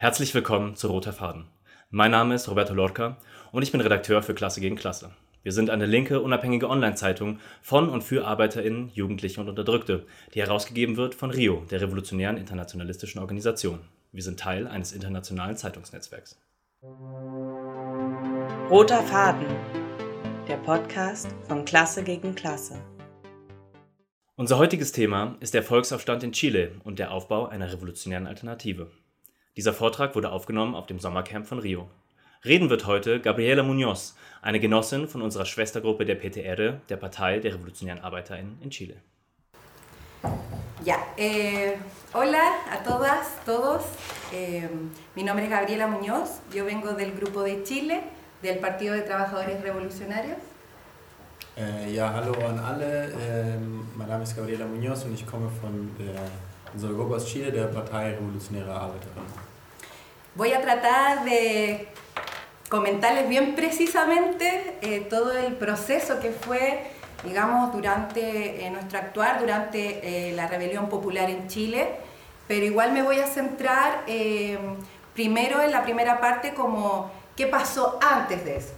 Herzlich willkommen zu Roter Faden. Mein Name ist Roberto Lorca und ich bin Redakteur für Klasse gegen Klasse. Wir sind eine linke, unabhängige Online-Zeitung von und für ArbeiterInnen, Jugendliche und Unterdrückte, die herausgegeben wird von RIO, der Revolutionären Internationalistischen Organisation. Wir sind Teil eines internationalen Zeitungsnetzwerks. Roter Faden, der Podcast von Klasse gegen Klasse. Unser heutiges Thema ist der Volksaufstand in Chile und der Aufbau einer revolutionären Alternative. Dieser Vortrag wurde aufgenommen auf dem Sommercamp von Rio. Reden wird heute Gabriela Muñoz, eine Genossin von unserer Schwestergruppe der PTR, der Partei der Revolutionären ArbeiterInnen in Chile. Ya, eh, hola a todas, todos. Eh, mi nombre es Gabriela Muñoz, yo vengo del Grupo de Chile, del Partido de Trabajadores Revolucionarios. Äh, ja, hallo an alle. Ähm, mein Name ist Gabriela Muñoz und ich komme von der, unserer Gruppe aus Chile, der Partei Revolutionäre Arbeiterinnen. Voy a tratar de comentarles bien precisamente eh, todo el proceso que fue, digamos, durante eh, nuestro actuar, durante eh, la rebelión popular en Chile, pero igual me voy a centrar eh, primero en la primera parte como qué pasó antes de eso.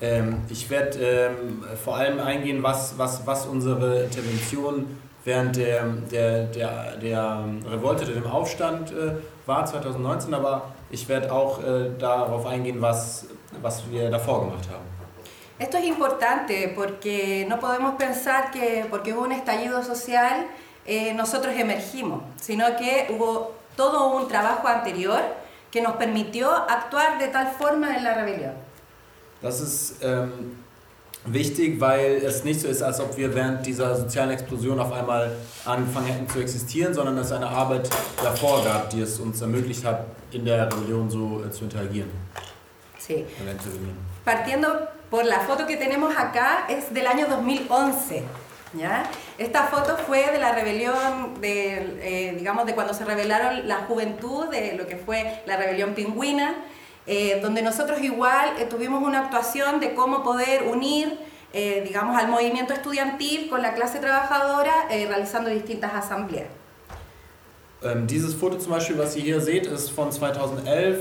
Ähm, ich werde ähm, vor allem eingehen, was, was, was unsere Intervention während der, der, der, der Revolte, dem Aufstand äh, war 2019, aber ich werde auch äh, darauf eingehen, was, was wir davor gemacht haben. Esto es importante porque no podemos pensar que porque hubo un estallido social eh, nosotros emergimos, sino que hubo todo un trabajo anterior que nos permitió actuar de tal forma en la rebelión. Das ist ähm, wichtig, weil es nicht so ist, als ob wir während dieser sozialen Explosion auf einmal angefangen hätten zu existieren, sondern es eine Arbeit davor gab, die es uns ermöglicht hat, in der Rebellion so äh, zu interagieren. Sí. Partiendo por la foto que tenemos acá es del año 2011. ¿ya? Esta foto fue de la rebelión, de, eh, digamos, de cuando se rebelaron la juventud, de lo que fue la rebelión pingüina, eh, donde nosotros igual eh, tuvimos una actuación de cómo poder unir, eh, digamos, al movimiento estudiantil con la clase trabajadora, eh, realizando distintas asambleas. Ähm, dieses Foto zum Beispiel, was ihr hier seht, ist von 2011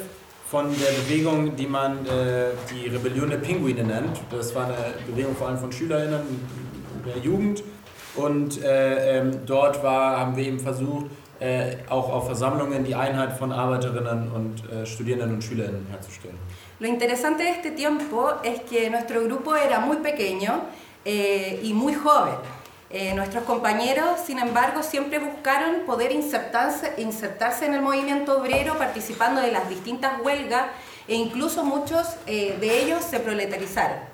von der Bewegung, die man äh, die Rebellion der Pinguine nennt. Das war eine Bewegung vor allem von SchülerInnen der Jugend. Und äh, ähm, dort war, haben wir eben versucht, äh, auch auf Versammlungen die Einheit von Arbeiterinnen und äh, Studierenden und SchülerInnen herzustellen. Lo interesante de este tiempo es que nuestro grupo era muy pequeño eh, y muy joven. Eh, nuestros compañeros, sin embargo, siempre buscaron poder insertarse, insertarse en el movimiento obrero participando de las distintas huelgas e incluso muchos eh, de ellos se proletarizaron.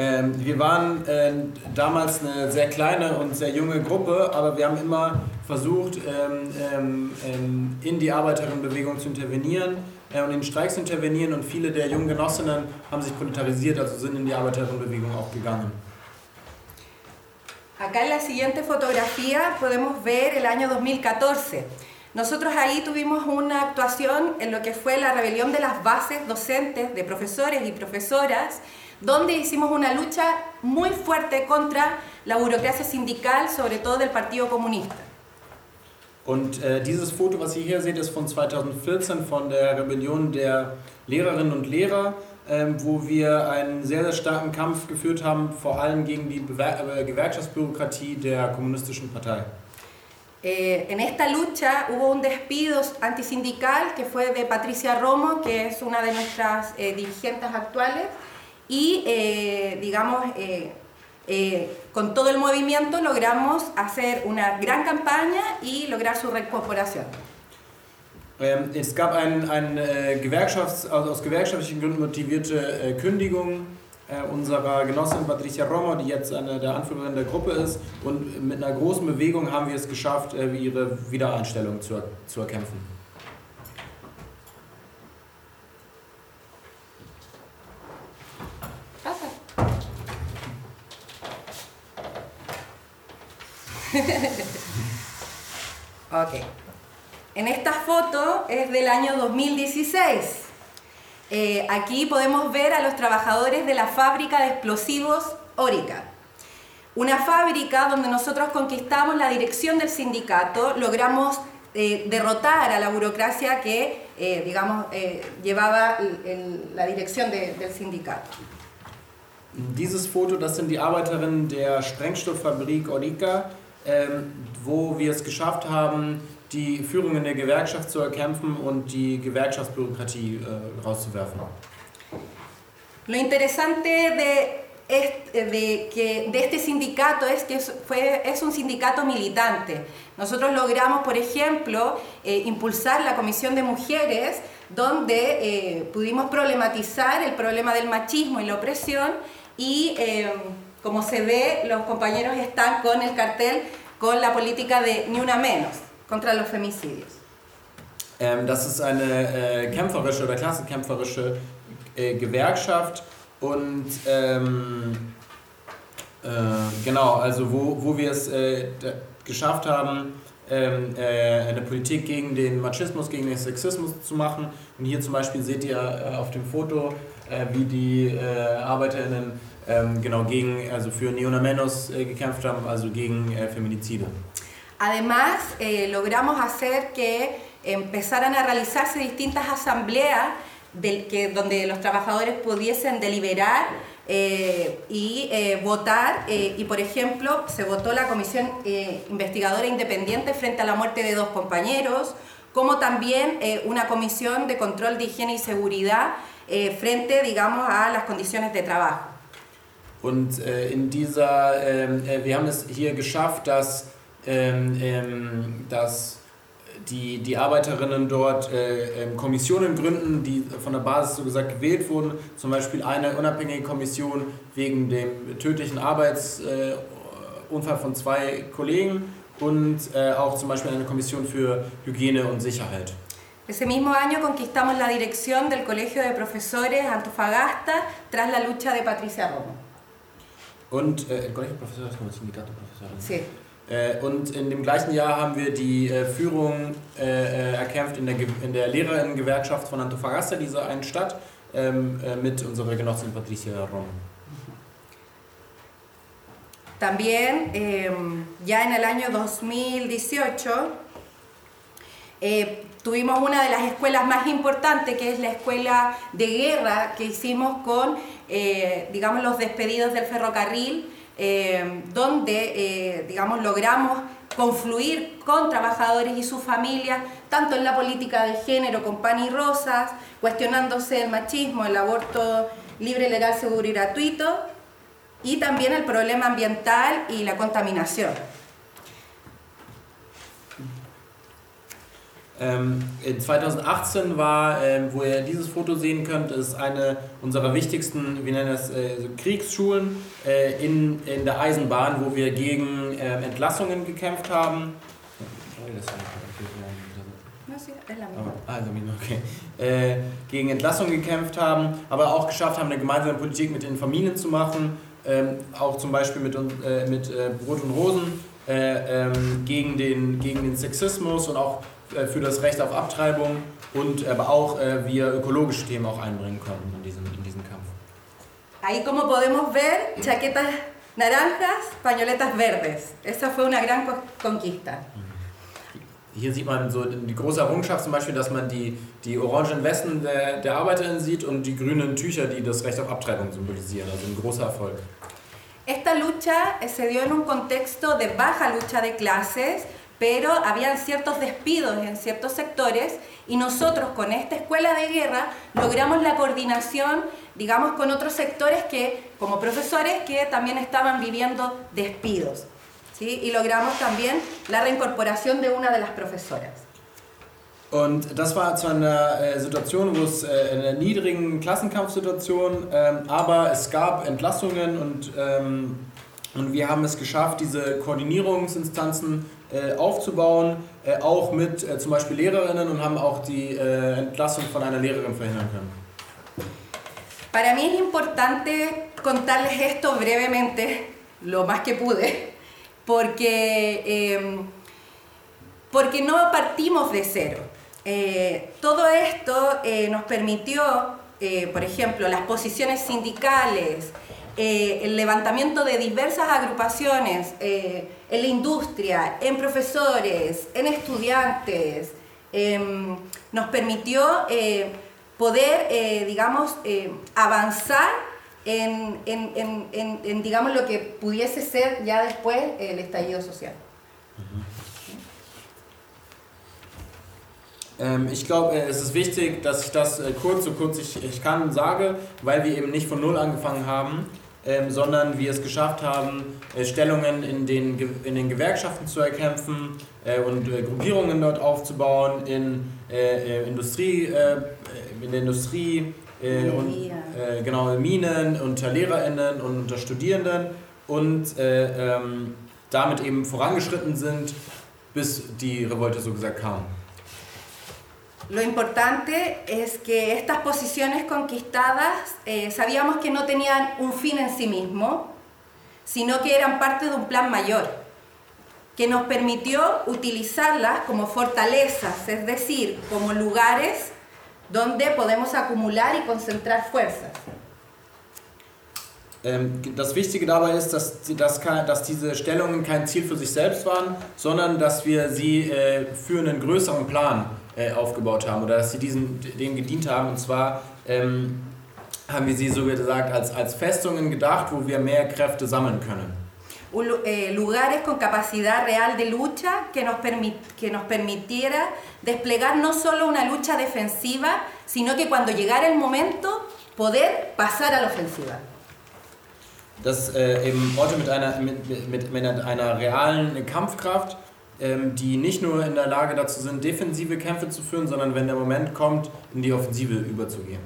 Ähm, wir waren äh, damals eine sehr kleine und sehr junge Gruppe, aber wir haben immer versucht, ähm, ähm, ähm, in die Arbeiterinnenbewegung zu intervenieren äh, und in Streiks zu intervenieren und viele der jungen Genossinnen haben sich proletarisiert, also sind in die Arbeiterinnenbewegung auch gegangen. Acá en la siguiente fotografía podemos ver el año 2014. Nosotros ahí tuvimos una actuación en lo que fue la rebelión de las bases docentes de profesores y profesoras, donde hicimos una lucha muy fuerte contra la burocracia sindical, sobre todo del Partido Comunista. Und äh, dieses Foto, was ihr hier seht, ist von 2014 von der Rebellion der Lehrerinnen und Lehrer, ähm, wo wir einen sehr, sehr starken Kampf geführt haben, vor allem gegen die Bewer äh, Gewerkschaftsbürokratie der kommunistischen Partei. Eh, en esta lucha hubo un despido antisindical que fue de Patricia Romo, que es una de nuestras eh, dirigentes actuales, y eh, digamos, eh, eh, con todo el movimiento logramos hacer una gran campaña y lograr su reincorporación. Ähm, es gab ein, ein äh, Gewerkschafts-, also aus gewerkschaftlichen Gründen motivierte äh, Kündigung äh, unserer Genossin Patricia Romo, die jetzt eine der Anführerin der Gruppe ist. Und mit einer großen Bewegung haben wir es geschafft, äh, ihre Wiedereinstellung zu, zu erkämpfen. Ok. En esta foto es del año 2016. Eh, aquí podemos ver a los trabajadores de la fábrica de explosivos Orica. Una fábrica donde nosotros conquistamos la dirección del sindicato, logramos eh, derrotar a la burocracia que, eh, digamos, eh, llevaba el- el- la dirección de- del sindicato. Dieses Foto, das sind die Arbeiterinnen der Sprengstofffabrik Orica, ähm, wo wir es geschafft haben, die Führung in der Gewerkschaft zu erkämpfen und die Gewerkschaftsbürokratie äh, rauszuwerfen. Lo interesante de este, de, que, de este sindicato es que fue, es un sindicato militante. Nosotros logramos, por ejemplo, eh, impulsar la Comisión de Mujeres, donde eh, pudimos problematizar el problema del machismo y la opresión y, eh, como se ve, los compañeros están con el cartel con la política de ni una menos contra los femicidios. Ähm, das ist eine äh, kämpferische oder klassenkämpferische äh, Gewerkschaft und ähm, äh, genau, also wo, wo wir es äh, geschafft haben, ähm, äh, eine Politik gegen den Machismus, gegen den Sexismus zu machen. Und hier zum Beispiel seht ihr äh, auf dem Foto, äh, wie die äh, ArbeiterInnen ähm, genau gegen, also für Neonamenos äh, gekämpft haben, also gegen Feminizide. Además, eh, logramos hacer que empezaran a realizarse distintas asambleas del, que, donde los trabajadores pudiesen deliberar eh, y eh, votar. eh, y, por ejemplo, se votó la Comisión eh, Investigadora Independiente frente a la muerte de dos compañeros, como también eh, una comisión de control de higiene y seguridad eh, frente, digamos, a las condiciones de trabajo. Und in dieser, wir haben es hier geschafft, dass, ähm, ähm, dass die, die Arbeiterinnen dort äh, ähm, Kommissionen gründen, die von der Basis so gesagt gewählt wurden. Zum Beispiel eine unabhängige Kommission wegen dem tödlichen Arbeitsunfall äh, von zwei Kollegen und äh, auch zum Beispiel eine Kommission für Hygiene und Sicherheit. Ese mismo año conquistamos la dirección del Colegio de Profesores Antofagasta tras la lucha de Patricia Romo. Und, äh, Colegio Profesores como Sindicato Profesores. Sí. Äh, Und in dem gleichen Jahr haben wir die äh, Führung äh, äh, erkämpft in der, in der Lehrerinnengewerkschaft von Antofagasta, dieser einen Stadt, ähm, äh, mit unserer Genossin Patricia Rom. También, eh, ya en el año 2018, eh, tuvimos una de las escuelas más importantes, que es la escuela de guerra que hicimos con, eh, digamos, los despedidos del ferrocarril, eh, donde, eh, digamos, logramos confluir con trabajadores y sus familias, tanto en la política de género con pan y rosas, cuestionándose el machismo, el aborto libre, legal, seguro y gratuito, y también el problema ambiental y la contaminación. Ähm, in 2018 war, ähm, wo ihr dieses Foto sehen könnt, ist eine unserer wichtigsten, wir nennen das äh, Kriegsschulen äh, in, in der Eisenbahn, wo wir gegen ähm, Entlassungen gekämpft haben. Ah, also, okay. Äh, gegen Entlassung gekämpft haben, aber auch geschafft haben, eine gemeinsame Politik mit den Familien zu machen, ähm, auch zum Beispiel mit, äh, mit äh, Brot und Rosen, äh, ähm, gegen, den, gegen den Sexismus und auch äh, für das Recht auf Abtreibung und aber auch äh, wir ökologische Themen auch einbringen konnten in diesem, in diesem Kampf. Ahí como podemos ver, chaquetas naranjas, pañoletas verdes. Esa fue una gran co- conquista. Hier sieht man so die große Errungenschaft zum Beispiel, dass man die, die orangen Westen der, der ArbeiterInnen sieht und die grünen Tücher, die das Recht auf Abtreibung symbolisieren. Also ein großer Erfolg. Esta lucha eh, se dio en un contexto de baja lucha de clases, pero habían ciertos despidos en ciertos sectores y nosotros con esta escuela de guerra logramos la coordinación, digamos, con otros sectores que, como profesores, que también estaban viviendo despidos. ¿sí? Y logramos también la reincorporación de una de las profesoras. Und das war zu einer äh, Situation, wo es äh, in einer niedrigen Klassenkampfsituation, ähm, aber es gab Entlassungen und, ähm, und wir haben es geschafft, diese Koordinierungsinstanzen aufzubauen, äh, auch mit äh, zum Beispiel Lehrerinnen und haben auch die äh, Entlassung von einer Lehrerin verhindern können. Para mí es importante contarles esto brevemente, lo más que pude, porque, eh, porque no partimos de cero. Eh, todo esto eh, nos permitió, eh, por ejemplo, las posiciones sindicales, eh, el levantamiento de diversas agrupaciones eh, en la industria, en profesores, en estudiantes, em, nos permitió eh, poder, digamos, avanzar en, en, digamos, lo que pudiese ser ya después el estallido social. Ähm, ich glaube, äh, es ist wichtig, dass ich das äh, kurz, so kurz ich, ich kann, sage, weil wir eben nicht von Null angefangen haben, ähm, sondern wir es geschafft haben, äh, Stellungen in den, in den Gewerkschaften zu erkämpfen äh, und äh, Gruppierungen dort aufzubauen, in, äh, Industrie, in der Industrie, und, genau, Minen, unter LehrerInnen und unter Studierenden und ähm, damit eben vorangeschritten sind, bis die Revolte so gesagt kam. Lo importante es que estas posiciones conquistadas eh, sabíamos que no tenían un fin en sí mismo, sino que eran parte de un plan mayor, que nos permitió utilizarlas como fortalezas, es decir, como lugares donde podemos acumular y concentrar fuerzas. Ähm, das Wichtige dabei ist, dass, dass, dass diese Stellungen kein Ziel für sich selbst waren, sondern dass wir sie äh, für einen größeren Plan äh, aufgebaut haben oder dass sie diesen, dem gedient haben. Und zwar ähm, haben wir sie so gesagt als, als Festungen gedacht, wo wir mehr Kräfte sammeln können. Eh, lugares con capacidad real de lucha que nos, permit, que nos permitiera desplegar no solo una lucha defensiva, sino que cuando llegara el momento poder pasar a la ofensiva. Dass äh, eben Orte mit einer, mit, mit, mit einer realen Kampfkraft die nicht nur in der Lage dazu sind, defensive Kämpfe zu führen, sondern wenn der Moment kommt, in die Offensive überzugehen.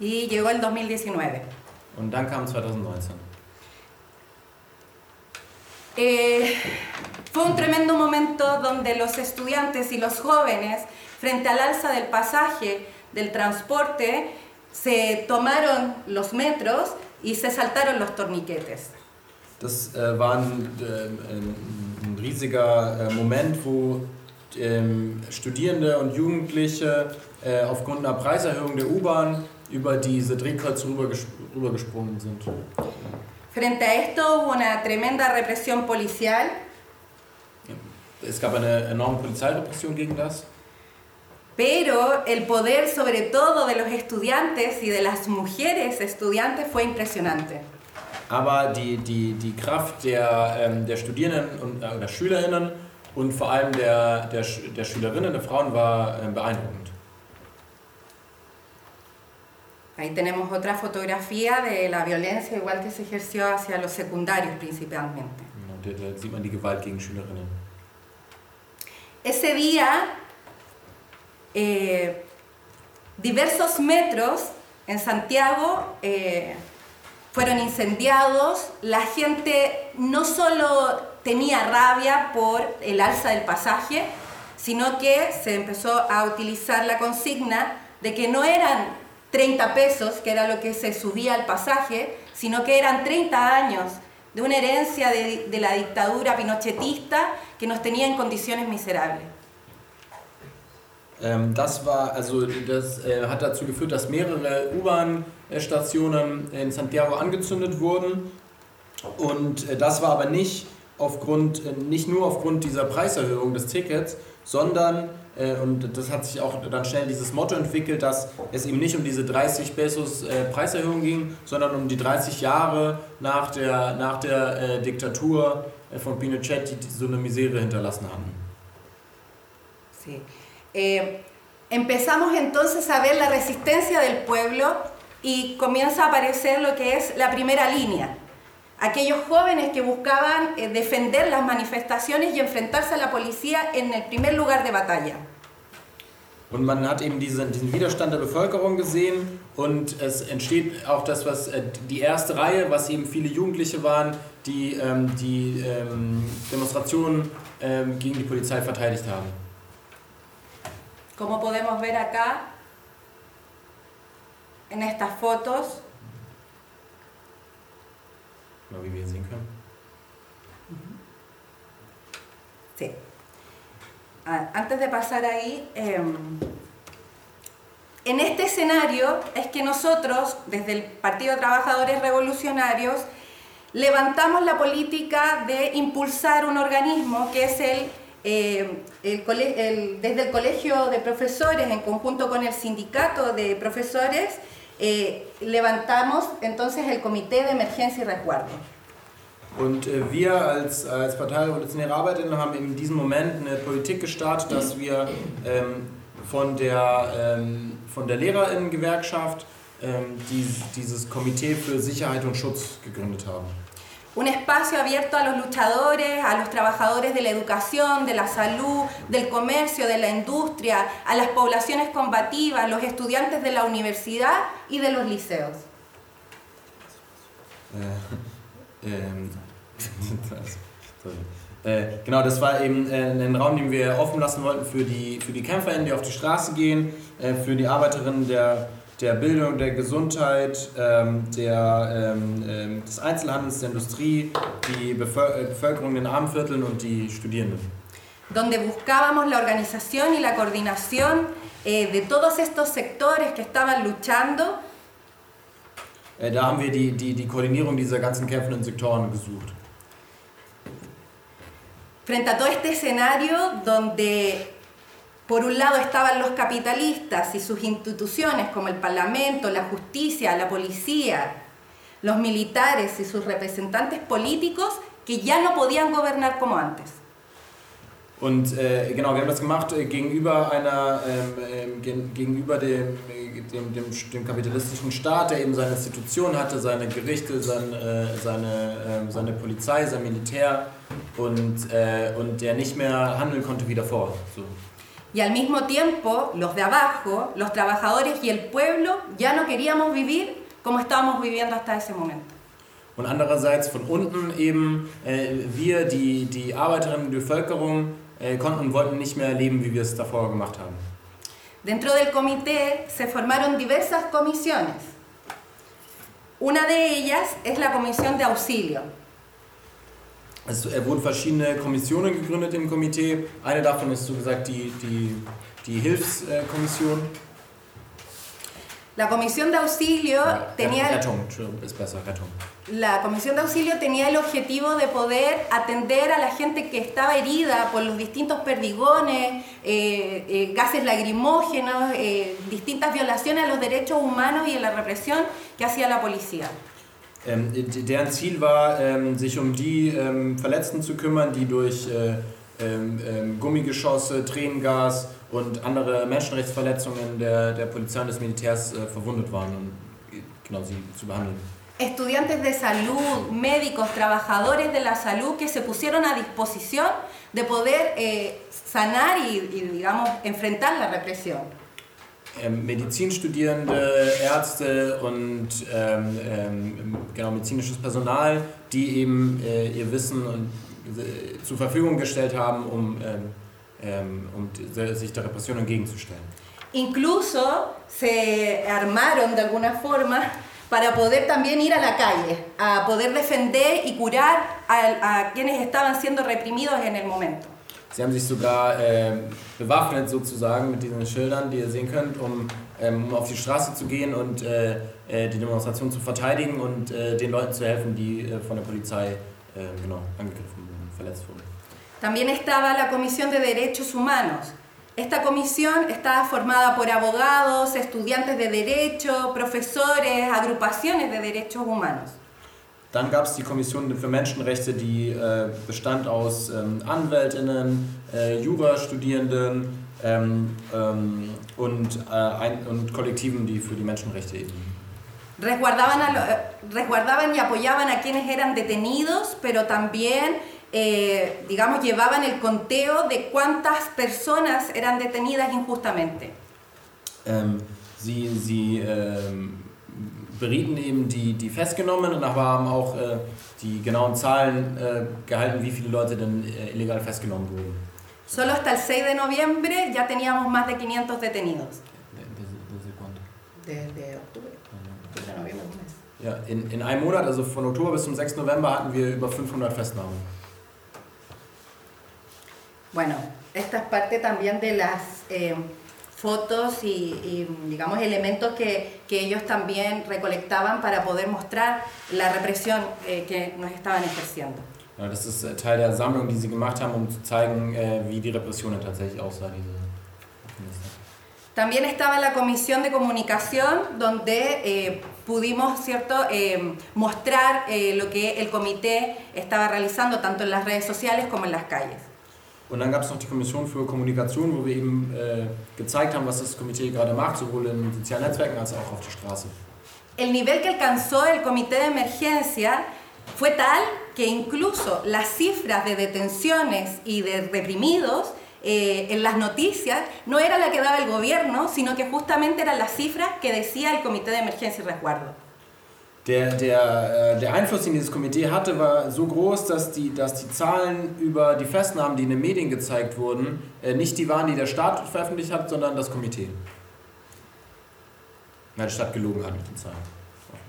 Y llegó el 2019. Und dann kam 2019. Eh, fue un tremendo momento donde los estudiantes y los jóvenes, frente al alza del pasaje, del transporte, se tomaron los metros y se saltaron los torniquetes. Das äh, waren äh, riesiger äh, Moment, wo ähm, Studierende und Jugendliche äh, aufgrund einer Preiserhöhung der U-Bahn über diese Drehkreuze rübergesprungen sind. Frente a esto hubo una tremenda represión policial. Es gab eine enorme Polizeirepression gegen das. Pero el poder sobre todo de los estudiantes y de las mujeres estudiantes fue impresionante. Aber die, die, die Kraft der, ähm, der Studierenden und äh, der Schülerinnen und vor allem der, der, der Schülerinnen, der Frauen war äh, beeindruckend. Ahí tenemos otra fotografía de la violencia igual que se ejerció hacia los secundarios principalmente. Da, da sieht man die Gewalt gegen Schülerinnen. Ese día, eh, diversos metros en Santiago eh, fueron incendiados, la gente no solo tenía rabia por el alza del pasaje, sino que se empezó a utilizar la consigna de que no eran 30 pesos, que era lo que se subía al pasaje, sino que eran 30 años de una herencia de, de la dictadura pinochetista que nos tenía en condiciones miserables. Ähm, das war, also das äh, hat dazu geführt, dass mehrere U-Bahn-Stationen in Santiago angezündet wurden. Und äh, das war aber nicht aufgrund, äh, nicht nur aufgrund dieser Preiserhöhung des Tickets, sondern, äh, und das hat sich auch dann schnell dieses Motto entwickelt, dass es eben nicht um diese 30 Pesos äh, Preiserhöhung ging, sondern um die 30 Jahre nach der, nach der äh, Diktatur von Pinochet, die so eine Misere hinterlassen haben. Sí. Eh, empezamos entonces a ver la resistencia del pueblo y comienza a aparecer lo que es la primera línea. Aquellos jóvenes que buscaban eh, defender las manifestaciones y enfrentarse a la policía en el primer lugar de batalla. Und man hat eben diesen, diesen Widerstand der Bevölkerung gesehen und es entsteht auch das, was äh, die erste Reihe, was eben viele Jugendliche waren, die ähm, die ähm, Demonstrationen ähm, gegen die Polizei verteidigt haben. Como podemos ver acá, en estas fotos. Wir sehen können. Sí. Antes de pasar ahí, eh, en este escenario es que nosotros, desde el Partido de Trabajadores Revolucionarios, levantamos la política de impulsar un organismo que es el, eh, el el- desde el Colegio de Profesores, en conjunto con el Sindicato de Profesores, eh, levantamos entonces el Comité de Emergencia y Resguardo. Und äh, wir als, als Partei Revolutionäre Arbeiterinnen haben in diesem Moment eine Politik gestartet, dass wir ähm, von der, ähm, der Lehrerinnengewerkschaft ähm, dies, dieses Komitee für Sicherheit und Schutz gegründet haben. Un espacio abierto a los luchadores, a los trabajadores de la educación, de la salud, del comercio, de la industria, a las poblaciones combativas, los estudiantes de la universidad y de los liceos. Das- sorry. Äh, genau, das war eben äh, ein Raum, den wir offen lassen wollten für die, für die KämpferInnen, die auf die Straße gehen, äh, für die Arbeiterinnen der, der Bildung, der Gesundheit, ähm, der, ähm, ähm, des Einzelhandels, der Industrie, die Bevöl äh, Bevölkerung in den Armenvierteln und die Studierenden. donde buscábamos la organización y la coordinación eh, de todos estos sectores que estaban luchando Äh, da haben wir die, die, die Koordinierung dieser ganzen kämpfenden Sektoren gesucht. frente a todo este escenario donde por un lado estaban los capitalistas y sus instituciones como el Parlamento, la justicia, la policía, los militares y sus representantes políticos que ya no podían gobernar como antes. Und äh, genau, wir haben das gemacht äh, gegenüber einer, ähm, gen, gegenüber dem, äh, dem, dem, dem kapitalistischen Staat, der eben seine Institutionen hatte, seine Gerichte, sein, äh, seine, ähm, seine Polizei, sein Militär und, äh, und der nicht mehr handeln konnte wie davor. So. Y al mismo tiempo, los de abajo, los trabajadores y el pueblo, ya no queríamos vivir como estábamos viviendo hasta ese momento. Und andererseits von unten eben äh, wir, die, die Arbeiterinnen, die Bevölkerung, äh, konnten und wollten nicht mehr leben, wie wir es davor gemacht haben. Dentro del comité se formaron diversas comisiones. Una de ellas es la comisión de auxilio. Es äh, wurden verschiedene Kommissionen gegründet im Komitee. Eine davon ist so gesagt die, die, die Hilfskommission. La comisión de auxilio Ja, tenía Rettung, ist besser, Rettung. la comisión de auxilio tenía el objetivo de poder atender a la gente que estaba herida por los distintos perdigones, eh, eh, gases lacrimógenos, eh, distintas violaciones a los derechos humanos y a la represión que hacía la policía. Ähm, deren Ziel war, ähm, sich um die ähm, Verletzten zu kümmern, die durch äh, ähm, ähm, Gummigeschosse, Tränengas und andere Menschenrechtsverletzungen der, der Polizei und des Militärs äh, verwundet waren äh, genau sie zu behandeln. Estudiantes de salud, médicos, trabajadores de la salud que se pusieron a disposición de poder eh, sanar y, y, digamos, enfrentar la represión. Ähm, Medizinstudierende, Ärzte und ähm, ähm, genau, medizinisches Personal, die eben äh, ihr Wissen und, äh, zur Verfügung gestellt haben, um, ähm, ähm, um sich der Repression entgegenzustellen. Incluso se armaron de alguna forma para poder también ir a la calle, a poder defender y curar a, a quienes estaban siendo reprimidos en el momento. Sie haben sich sogar ähm, bewaffnet sozusagen mit diesen Schildern, die ihr sehen könnt, um, ähm, um auf die Straße zu gehen und äh, äh, die Demonstration zu verteidigen und äh, den Leuten zu helfen, die äh, von der Polizei äh, genau, angegriffen wurden, verletzt wurden. También estaba la Comisión de Derechos Humanos. Esta comisión estaba formada por abogados, estudiantes de derecho, profesores, agrupaciones de derechos humanos. Dann gab es die Kommission für Menschenrechte, die äh, bestand aus ähm, Anwältinnen, äh, Jurastudierenden ähm, ähm, und, äh, ein, und Kollektiven, die für die Menschenrechte eben Resguardaban, a lo- eh, resguardaban y apoyaban a quienes eran detenidos, pero también, eh, digamos, llevaban el conteo de cuántas personas eran detenidas injustamente. Ähm, sie sie ähm, berieten eben die, die Festgenommenen, aber haben auch äh, die genauen Zahlen äh, gehalten, wie viele Leute denn äh, illegal festgenommen wurden. Solo hasta el 6 de noviembre ya teníamos más de 500 detenidos. Desde octubre. Desde noviembre, un mes. Ja, in, in einem Monat, also von Oktober bis zum 6. November, hatten wir über 500 Festnahmen. Bueno, esta es parte también de las eh, fotos y, y, digamos, elementos que, que, ellos también recolectaban para poder mostrar la represión eh, que nos estaban ejerciendo. Ja, das ist äh, Teil der Sammlung, die sie gemacht haben, um zu zeigen, äh, wie die Repression tatsächlich aussah. Diese También estaba la comisión de comunicación donde eh, pudimos ¿cierto? Eh, mostrar eh, lo que el comité estaba realizando tanto en las redes sociales como en las calles. Und dann gab es noch die Kommission für Kommunikation, wo wir eben äh, gezeigt haben, was das Komitee gerade macht, sowohl in sozialen Netzwerken als auch auf der Straße. El nivel que alcanzó el comité de emergencia fue tal que incluso las cifras de detenciones y de reprimidos eh, en las noticias no era la que daba el gobierno, sino que justamente eran las cifras que decía el Comité de Emergencia y Resguardo. Der, der, äh, der Einfluss, den dieses Komitee hatte, war so groß, dass die, dass die Zahlen über die Festnahmen, die in den Medien gezeigt wurden, äh, nicht die waren, die der Staat veröffentlicht hat, sondern das Komitee. Nein, die Stadt gelogen hat mit den Zahlen.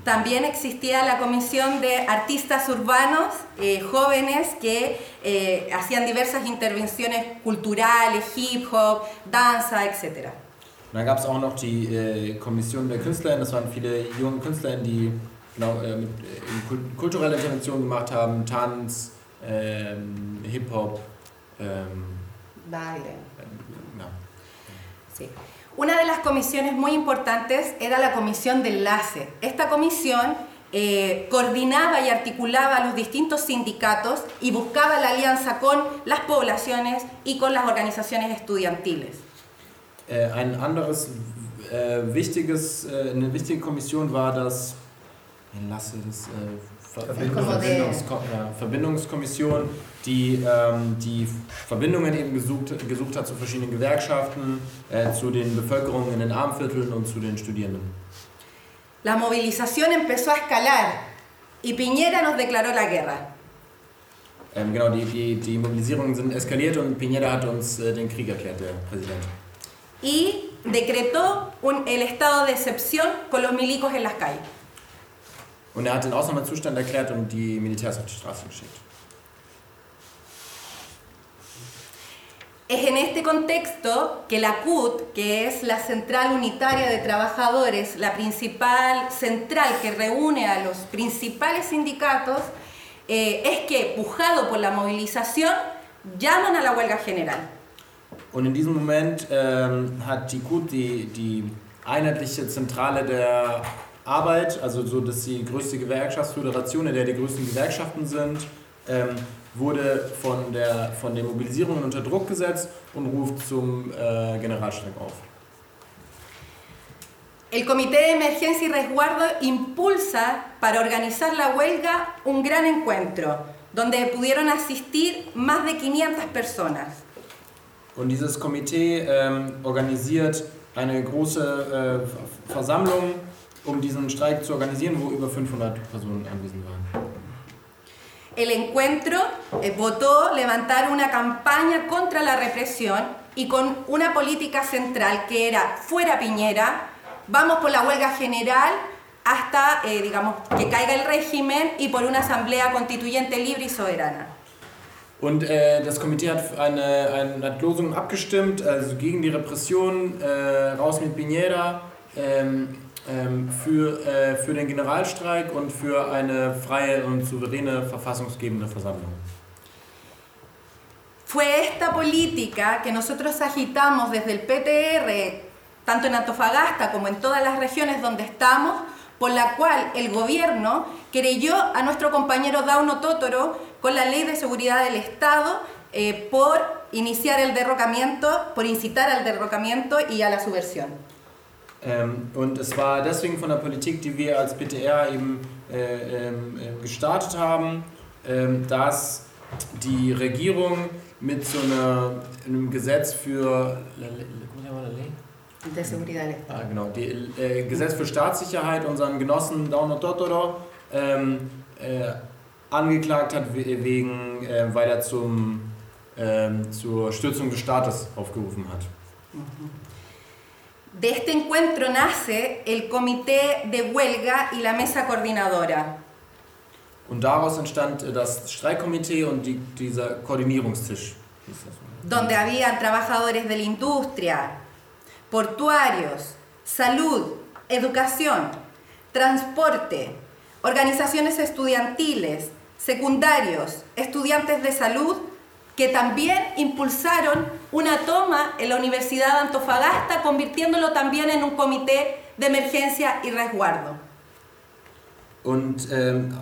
También existía la comisión de artistas urbanos, eh, jóvenes que eh, hacían diversas intervenciones culturales, hip hop, danza, etc. Und dann gab es auch noch die äh, Kommission der Künstlerinnen, das waren viele junge Künstlerinnen, die genau, äh, äh, kulturelle Interventionen gemacht haben, Tanz, ähm, Hip-Hop. Ähm, Baile. ja. Sí. Una de las comisiones muy importantes era la comisión de enlace. Esta comisión eh, coordinaba y articulaba los distintos sindicatos y buscaba la alianza con las poblaciones y con las organizaciones estudiantiles. Äh, ein anderes äh, wichtiges, äh, eine wichtige Kommission war das, Enlace, das äh, Verbindungs ja, Verbindungskommission, die ähm, die Verbindungen eben gesucht, gesucht hat zu verschiedenen Gewerkschaften, äh, zu den Bevölkerungen in den Armvierteln und zu den Studierenden. La movilización empezó a escalar y Piñera nos declaró la guerra. Ähm, genau, die, die, die Mobilisierungen sind eskaliert und Piñera hat uns äh, den Krieg erklärt, der Präsident. Y decretó un, el estado de excepción con los milicos en las calles. Und er hat den Ausnahmezustand erklärt und die Militärs auf die Straße geschickt. Es en este contexto que la CUT, que es la Central Unitaria de Trabajadores, la principal central que reúne a los principales sindicatos, eh, es que, pujado por la movilización, llaman a la huelga general. Und in diesem Moment ähm, hat die CUT, die, die einheitliche Zentrale der Arbeit, also so, dass die größte Gewerkschaftsföderation, in der die größten Gewerkschaften sind, ähm, wurde von, der, von den Mobilisierungen unter Druck gesetzt und ruft zum äh, Generalstreik auf. El Comité de Emergencia y Resguardo impulsa para organizar la huelga un gran encuentro, donde pudieron asistir más de 500 personas. Und dieses Komitee ähm, organisiert eine große äh, Versammlung, um diesen Streik zu organisieren, wo über 500 Personen anwesend waren. El encuentro eh, votó levantar una campaña contra la represión y con una política central que era fuera Piñera, vamos por la huelga general hasta, eh, digamos, que caiga el régimen y por una asamblea constituyente libre y soberana. Und äh, das Komitee hat eine, eine hat Losungen abgestimmt, also gegen die Repression, äh, raus mit Piñera, ähm, für, äh, für den Generalstreik und für eine freie und souveräne verfassungsgebende Versammlung. Fue esta política que nosotros agitamos desde el PTR, tanto en Antofagasta como en todas las regiones donde estamos, por la cual el gobierno creyó a nuestro compañero Dauno Totoro con la Ley de Seguridad del Estado eh, por iniciar el derrocamiento, por incitar al derrocamiento y a la subversión. Ähm, und es war deswegen von der Politik, die wir als PTR eben äh, ähm, gestartet haben, ähm, dass die Regierung mit so einer, einem Gesetz für De seguridad del Ah, genau, die, äh, Gesetz für Staatssicherheit unseren Genossen Dauno Totoro ähm, äh, angeklagt hat, wegen, äh, weil er zum, ähm, zur Stürzung des Staates aufgerufen hat. De este encuentro nace el Comité de Huelga y la Mesa Coordinadora. Und daraus entstand äh, das Streikkomitee und die, dieser Koordinierungstisch. donde habían trabajadores de la industria, portuarios, salud, educación, transporte, organizaciones estudiantiles, secundarios, estudiantes de salud, que también impulsaron una toma en la Universidad de Antofagasta, convirtiéndolo también en un comité de emergencia y resguardo. Und ähm,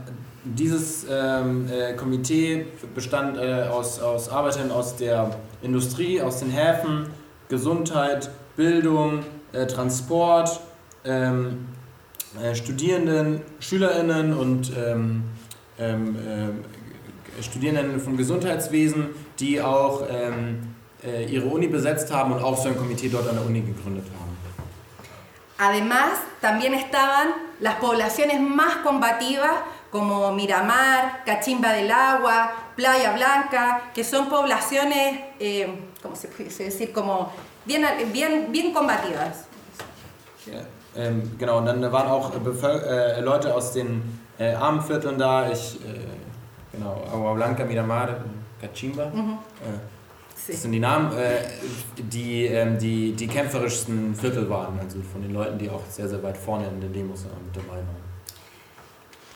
dieses ähm, äh, Komitee bestand äh, aus, aus Arbeitern aus der Industrie, aus den Häfen, Gesundheit, Bildung, äh, Transport, ähm, äh, Studierenden, SchülerInnen und ähm, ähm, äh, Studierenden vom Gesundheitswesen, die auch ähm, äh, ihre Uni besetzt haben und auch so ein Komitee dort an der Uni gegründet haben. Además, también estaban las poblaciones más combativas como Miramar, Cachimba del Agua, Playa Blanca, que son poblaciones, eh, ¿cómo se puede decir? Como bien, bien, bien combativas. Ja, ähm, genau, und dann waren auch äh, äh, Leute aus den äh, armen Vierteln da. Ich, äh, genau, Agua Blanca, Miramar, Cachimba. Mhm. Äh. Das sind die Namen, äh, die, ähm, die die kämpferischsten Viertel waren. Also von den Leuten, die auch sehr, sehr weit vorne in den Demos mit dabei waren.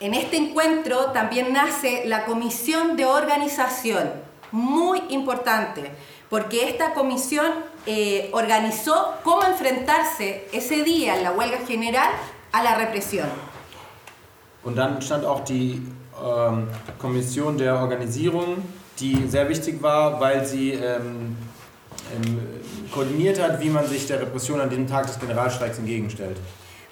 En este encuentro también nace la comisión de organización, muy importante, porque esta comisión eh, organizó cómo enfrentarse ese día en la huelga general a la represión. Und dann stand auch die ähm, Kommission der Organisierung, die sehr wichtig war, weil sie ähm, ähm, koordiniert hat, wie man sich der Repression an diesem Tag des Generalstreiks entgegenstellt.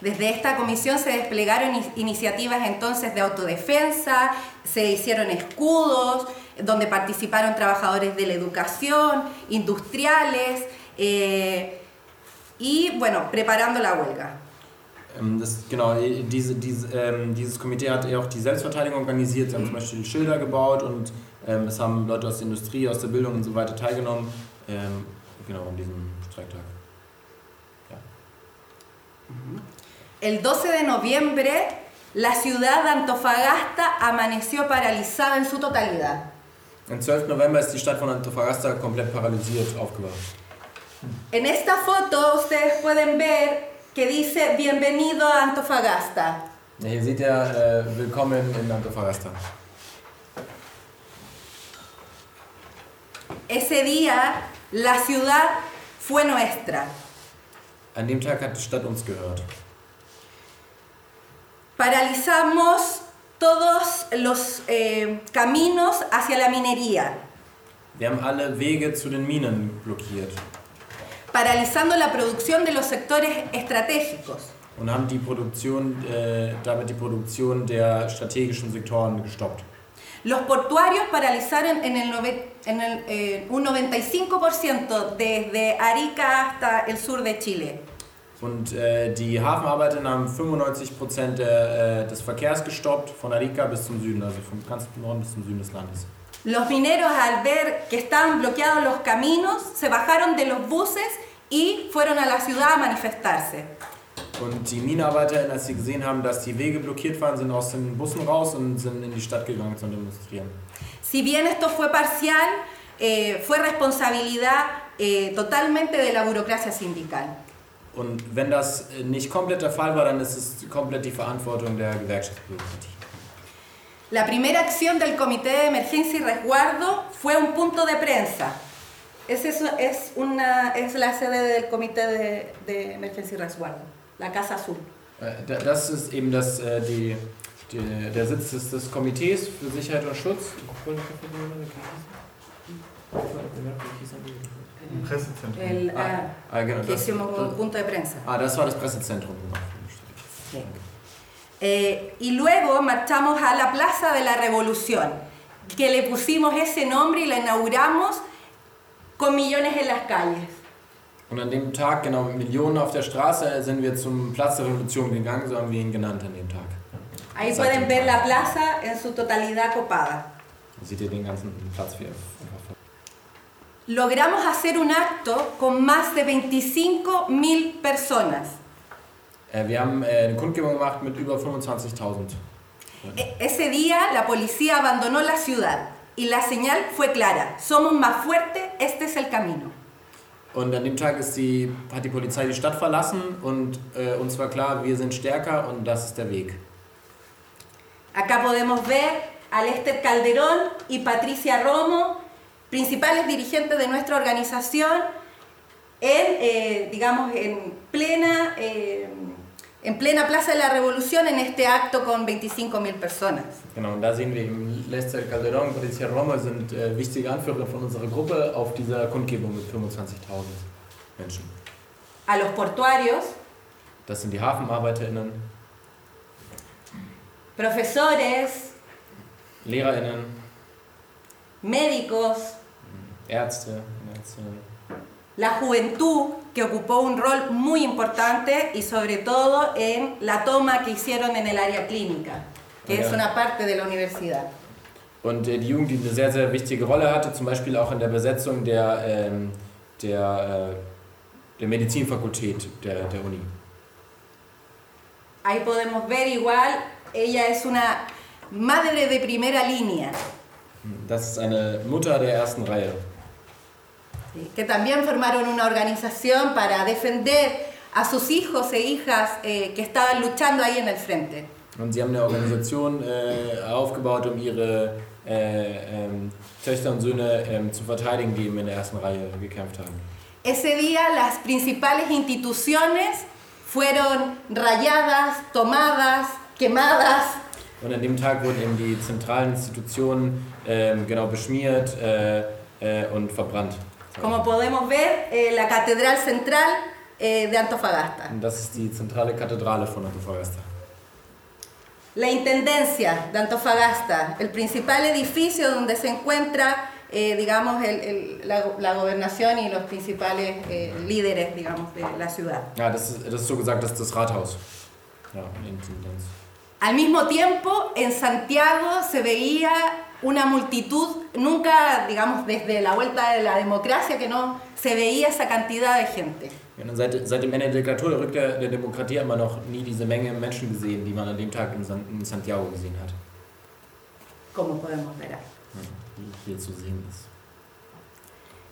Desde esta comisión se desplegaron in- iniciativas entonces de autodefensa, se hicieron escudos, donde participaron trabajadores de la educación, industriales, eh, y bueno, preparando la huelga. Ähm, das, genau, äh, diese, diese, ähm, dieses Komitee hat ja auch die Selbstverteidigung organisiert. Sie haben zum Beispiel Schilder gebaut und ähm, es haben Leute aus der Industrie, aus der Bildung und so weiter teilgenommen. Ähm, genau, an diesem Streiktag. El 12 de noviembre, la ciudad de Antofagasta amaneció paralizada en su totalidad. Am 12. November ist die Stadt von Antofagasta komplett paralysiert aufgewacht. En esta foto ustedes pueden ver que dice Bienvenido a Antofagasta. Hier seht ihr äh, Willkommen in Antofagasta. Ese día la ciudad fue nuestra. An dem Tag hat die Stadt uns gehört. Paralizamos todos los eh, caminos hacia la minería, Wir haben alle Wege zu den Minen blockiert paralizando la producción de los sectores estratégicos. und haben die Produktion, äh, damit die Produktion der strategischen Sektoren gestoppt. Los portuarios paralizaron en, el nove- en el, eh, un 95% desde Arica hasta el sur de Chile. Und äh, die Hafenarbeiter haben 95% der, äh, des Verkehrs gestoppt, von Arica bis zum Süden, also vom ganz Norden bis zum Süden des Landes. Los mineros al ver que estaban bloqueados los caminos se bajaron de los buses y fueron a la ciudad a manifestarse. Und die Minenarbeiter, als sie gesehen haben, dass die Wege blockiert waren, sind aus den Bussen raus und sind in die Stadt gegangen zum Demonstrieren. Si bien esto fue parcial, eh, fue responsabilidad eh, totalmente de la burocracia sindical. Und wenn das äh, nicht komplett der Fall war, dann ist es komplett die Verantwortung der Gewerkschaftsbürokratie. La primera acción del Comité de Emergencia y Resguardo fue un punto de prensa. Es, eso, es, una, es la sede del Comité de, de Emergencia y Resguardo, la Casa Azul. Äh, da- Das ist eben das, äh, die, die, der Sitz des, des Komitees für Sicherheit und Schutz. Pressezentrum. El, Ah, ah, ah, genau, das, hicimos un das, punto de prensa. ah, das war das Pressezentrum. Genau. Eh, y luego marchamos a la Plaza de la Revolución, que le pusimos ese nombre y la inauguramos con millones en las calles. Und an dem Tag, genau Millionen auf der Straße, sind wir zum Platz der Revolution gegangen, so haben wir ihn genannt an dem Tag. Ahí Exacto. pueden ver la plaza en su totalidad copada. Da seht ihr den ganzen Platz, wie Logramos hacer un acto con más de 25 mil personas. Äh, wir haben äh, eine Kundgebung gemacht mit über 25.000. E- ese día la policía abandonó la ciudad y la señal fue clara, somos más fuertes, este es el camino. Und an dem Tag ist die, hat die Polizei die Stadt verlassen und äh, uns war klar, wir sind stärker und das ist der Weg. Acá podemos ver a Lester Calderón y Patricia Romo, principales dirigentes de nuestra organización, en, eh, digamos, en plena, eh, en plena Plaza de la Revolución en este acto con 25.000 personas. Genau, und da sehen wir eben Lester Calderón und Patricia Romo sind äh, wichtige Anführer von unserer Gruppe auf dieser Kundgebung mit 25.000 Menschen. A los portuarios, Das sind die HafenarbeiterInnen, profesores, LehrerInnen, médicos, Ärzte, Ärztinnen. la juventud que ocupó un rol muy importante y sobre todo en la toma que hicieron en el área clínica, que Ja. es una parte de la universidad. Und äh, die Jugend, die eine sehr, sehr wichtige Rolle hatte, zum Beispiel auch in der Besetzung der, ähm, der, äh, der Medizinfakultät der, der Uni. Ahí podemos ver igual, ella es una madre de primera línea, Das ist eine Mutter der ersten Reihe. ¿Sí? que también formaron una organización para defender a sus hijos e hijas eh, que estaban luchando ahí en el frente. Und sie haben eine Organisation äh, aufgebaut, um ihre äh, ähm, Töchter und Söhne ähm, zu verteidigen, die eben in der ersten Reihe gekämpft haben. Ese día las principales instituciones fueron rayadas, tomadas, quemadas. Und an dem Tag wurden eben die zentralen Institutionen ähm, genau beschmiert äh, äh, und verbrannt. Como podemos ver, eh, la Catedral Central eh, de Antofagasta. Und das ist die zentrale Kathedrale von Antofagasta. La Intendencia de Antofagasta, el principal edificio donde se encuentra, eh, digamos, el- el- la, la gobernación y los principales eh, líderes, digamos, de la ciudad. Ja, das ist, das ist so gesagt, das ist das Rathaus. Ja, in Intendenz. Al mismo tiempo, en Santiago se veía una multitud, nunca, digamos, desde la vuelta de la democracia, que no se veía esa cantidad de gente. Ja, seit, seit dem Ende der Diktatur der Rückkehr der Demokratie haben wir noch nie diese Menge Menschen gesehen, die man an dem Tag in, San, in Santiago gesehen hat. como podemos ver. Ja, hier zu sehen ist.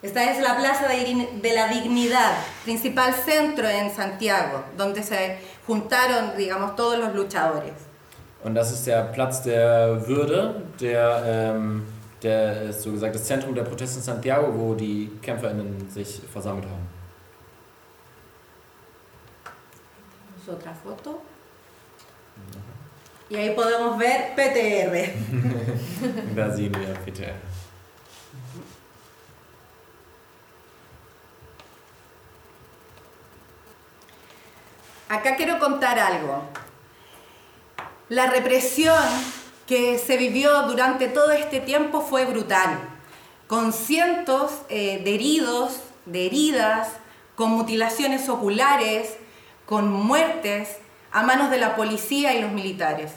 Esta es la Plaza de la Dignidad, principal centro en Santiago, donde se juntaron, digamos, todos los luchadores. Und das ist der Platz der Würde, der, ähm, der ist so gesagt das Zentrum der Proteste in Santiago, wo die KämpferInnen sich versammelt haben. Otra foto. Y ahí podemos ver PTR. Da sehen wir PTR. Acá quiero contar algo. La represión que se vivió durante todo este tiempo fue brutal, con cientos eh, de heridos, de heridas, con mutilaciones oculares, con muertes a manos de la policía y los militares.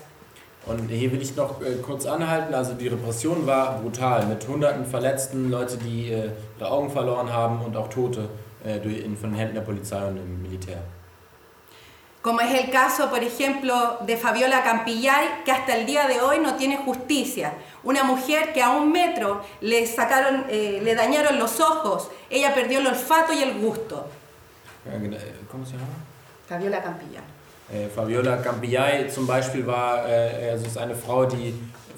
Und hier will ich noch äh, kurz anhalten. Also die Repression war brutal mit hunderten Verletzten, Leute, die äh, ihre Augen verloren haben und auch Tote äh, durch, in, von den Händen der Polizei und dem Militär. Como es el caso, por ejemplo, de Fabiola Campillay, que hasta el día de hoy no tiene justicia. Una mujer que a un metro le sacaron, eh, le dañaron los ojos, ella perdió el olfato y el gusto. ¿Cómo se llama? Fabiola Campillay. Äh, Fabiola Campillay zum Beispiel war, äh, also ist eine Frau, die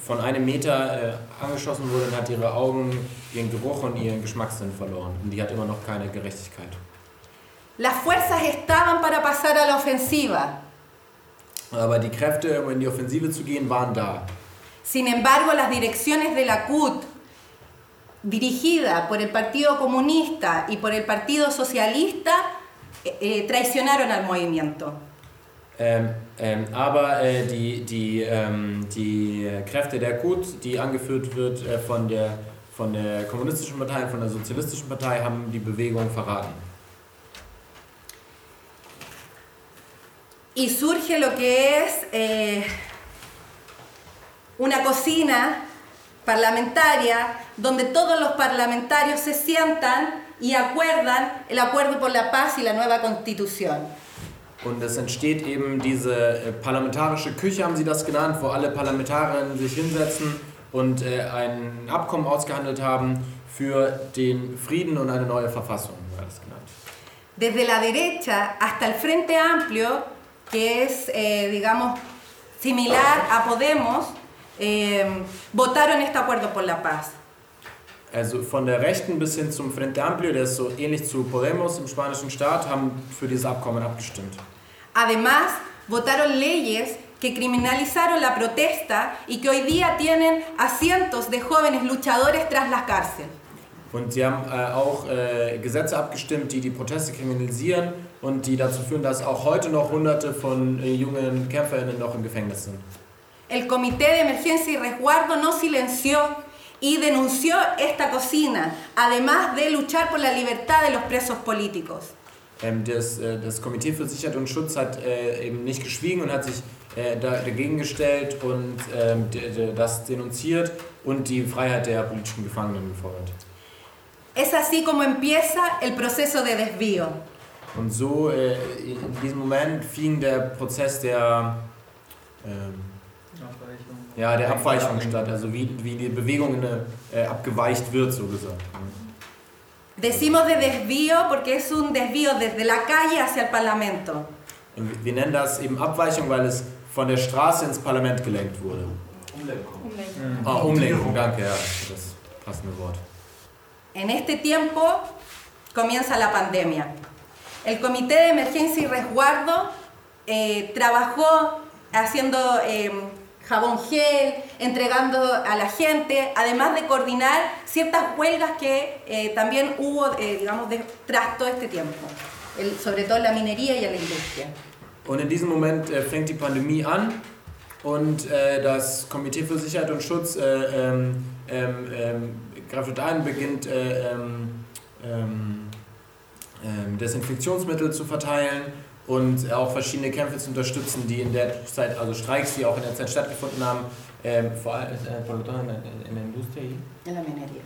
von einem Meter äh, angeschossen wurde und hat ihre Augen, ihren Geruch und ihren Geschmackssinn verloren. Und die hat immer noch keine Gerechtigkeit. Las fuerzas estaban para pasar a la ofensiva. Aber die Kräfte, um in die Offensive zu gehen, waren da. Sin embargo, las direcciones de la CUT, dirigida por el Partido Comunista y por el Partido Socialista, eh, eh, traicionaron al movimiento. Ähm, ähm, aber äh, die, die, ähm, die Kräfte der KUT, die angeführt wird äh, von, der, von der kommunistischen Partei und von der sozialistischen Partei, haben die Bewegung verraten. Y surge lo que es eh, una cocina parlamentaria donde todos los parlamentarios se sientan y acuerdan el acuerdo por la paz y la nueva constitución. Und es entsteht eben diese äh, parlamentarische Küche, haben sie das genannt, wo alle Parlamentarierinnen sich hinsetzen und äh, ein Abkommen ausgehandelt haben für den Frieden und eine neue Verfassung. alles genannt. Desde la derecha hasta el Frente Amplio, que es, eh, digamos, similar a Podemos, eh, votaron este acuerdo por la paz. Also von der Rechten bis hin zum Frente Amplio, der ist so ähnlich zu Podemos im spanischen Staat, haben für dieses Abkommen abgestimmt. Además, votaron leyes que criminalizaron la protesta y que hoy día tienen a cientos de jóvenes luchadores tras la cárcel. Und sie haben äh, auch äh, Gesetze abgestimmt, die die Proteste kriminalisieren und die dazu führen, dass auch heute noch Hunderte von äh, jungen KämpferInnen noch im Gefängnis sind. El Comité de Emergencia y Resguardo no silenció y denunció esta cocina, además de luchar por la libertad de los presos políticos. Ähm, das, äh, das Komitee für Sicherheit und Schutz hat äh, eben nicht geschwiegen und hat sich äh, da, dagegen gestellt und ähm, das denunziert und die Freiheit der politischen Gefangenen gefordert. Es así como empieza el proceso de desvío. Und so äh, in diesem Moment fing der Prozess der ähm, ja, der Abweichung statt, also wie, wie die Bewegung äh, abgeweicht wird, so gesagt. Decimos de desvío porque es un desvío desde la calle hacia el Parlamento. Und wir nennen das eben Abweichung, weil es von der Straße ins Parlament gelenkt wurde. Umlenkung. Umlenkung. Ah, Umlenkung, danke, ja, das passende Wort. En este tiempo comienza la pandemia. El Comité de Emergencia y Resguardo eh, trabajó haciendo eh, jabón gel, entregando a la gente, además de coordinar ciertas huelgas que eh, también hubo, eh, digamos, tras todo este tiempo, el, sobre todo en la minería y en la industria. Und in diesem Moment äh, fängt die Pandemie an und äh, das Komitee für Sicherheit und Schutz äh, ähm, ähm, ein, beginnt äh, ähm, ähm, ähm, Desinfektionsmittel zu verteilen und auch verschiedene Kämpfe zu unterstützen, die in der Zeit, also Streiks, die auch in der Zeit stattgefunden haben, ähm, vor, allem, äh, in der Industrie.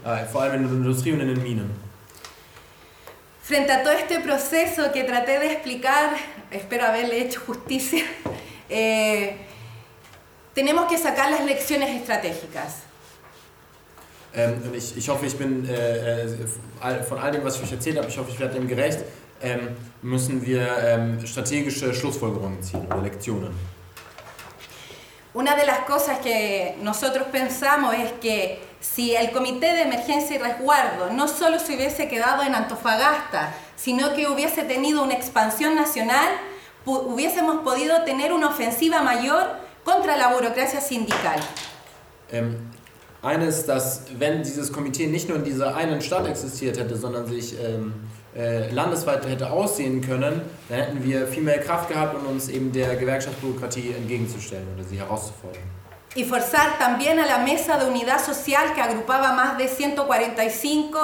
Ah, vor allem in der Industrie und in den Minen. Frente a todo este proceso que traté de explicar, espero haberle hecho justicia, eh, tenemos que sacar las lecciones estratégicas. Ähm, und ich, ich hoffe, ich bin äh, äh von all dem, was ich euch erzählt habe, ich hoffe, ich werde dem gerecht. ähm, müssen wir ähm, strategische Schlussfolgerungen ziehen oder Lektionen. Una de las cosas que nosotros pensamos es que si el Comité de Emergencia y Resguardo no solo se hubiese quedado en Antofagasta, sino que hubiese tenido una expansión nacional, hubiésemos podido tener una ofensiva mayor contra la burocracia sindical. Ähm, eines, dass wenn dieses Komitee nicht nur in dieser einen Stadt existiert hätte, sondern sich ähm, äh, landesweit hätte aussehen können, dann hätten wir viel mehr Kraft gehabt, um uns eben der Gewerkschaftsbürokratie entgegenzustellen oder sie herauszufordern. Y forzar también a la Mesa de Unidad Social que agrupaba más de 145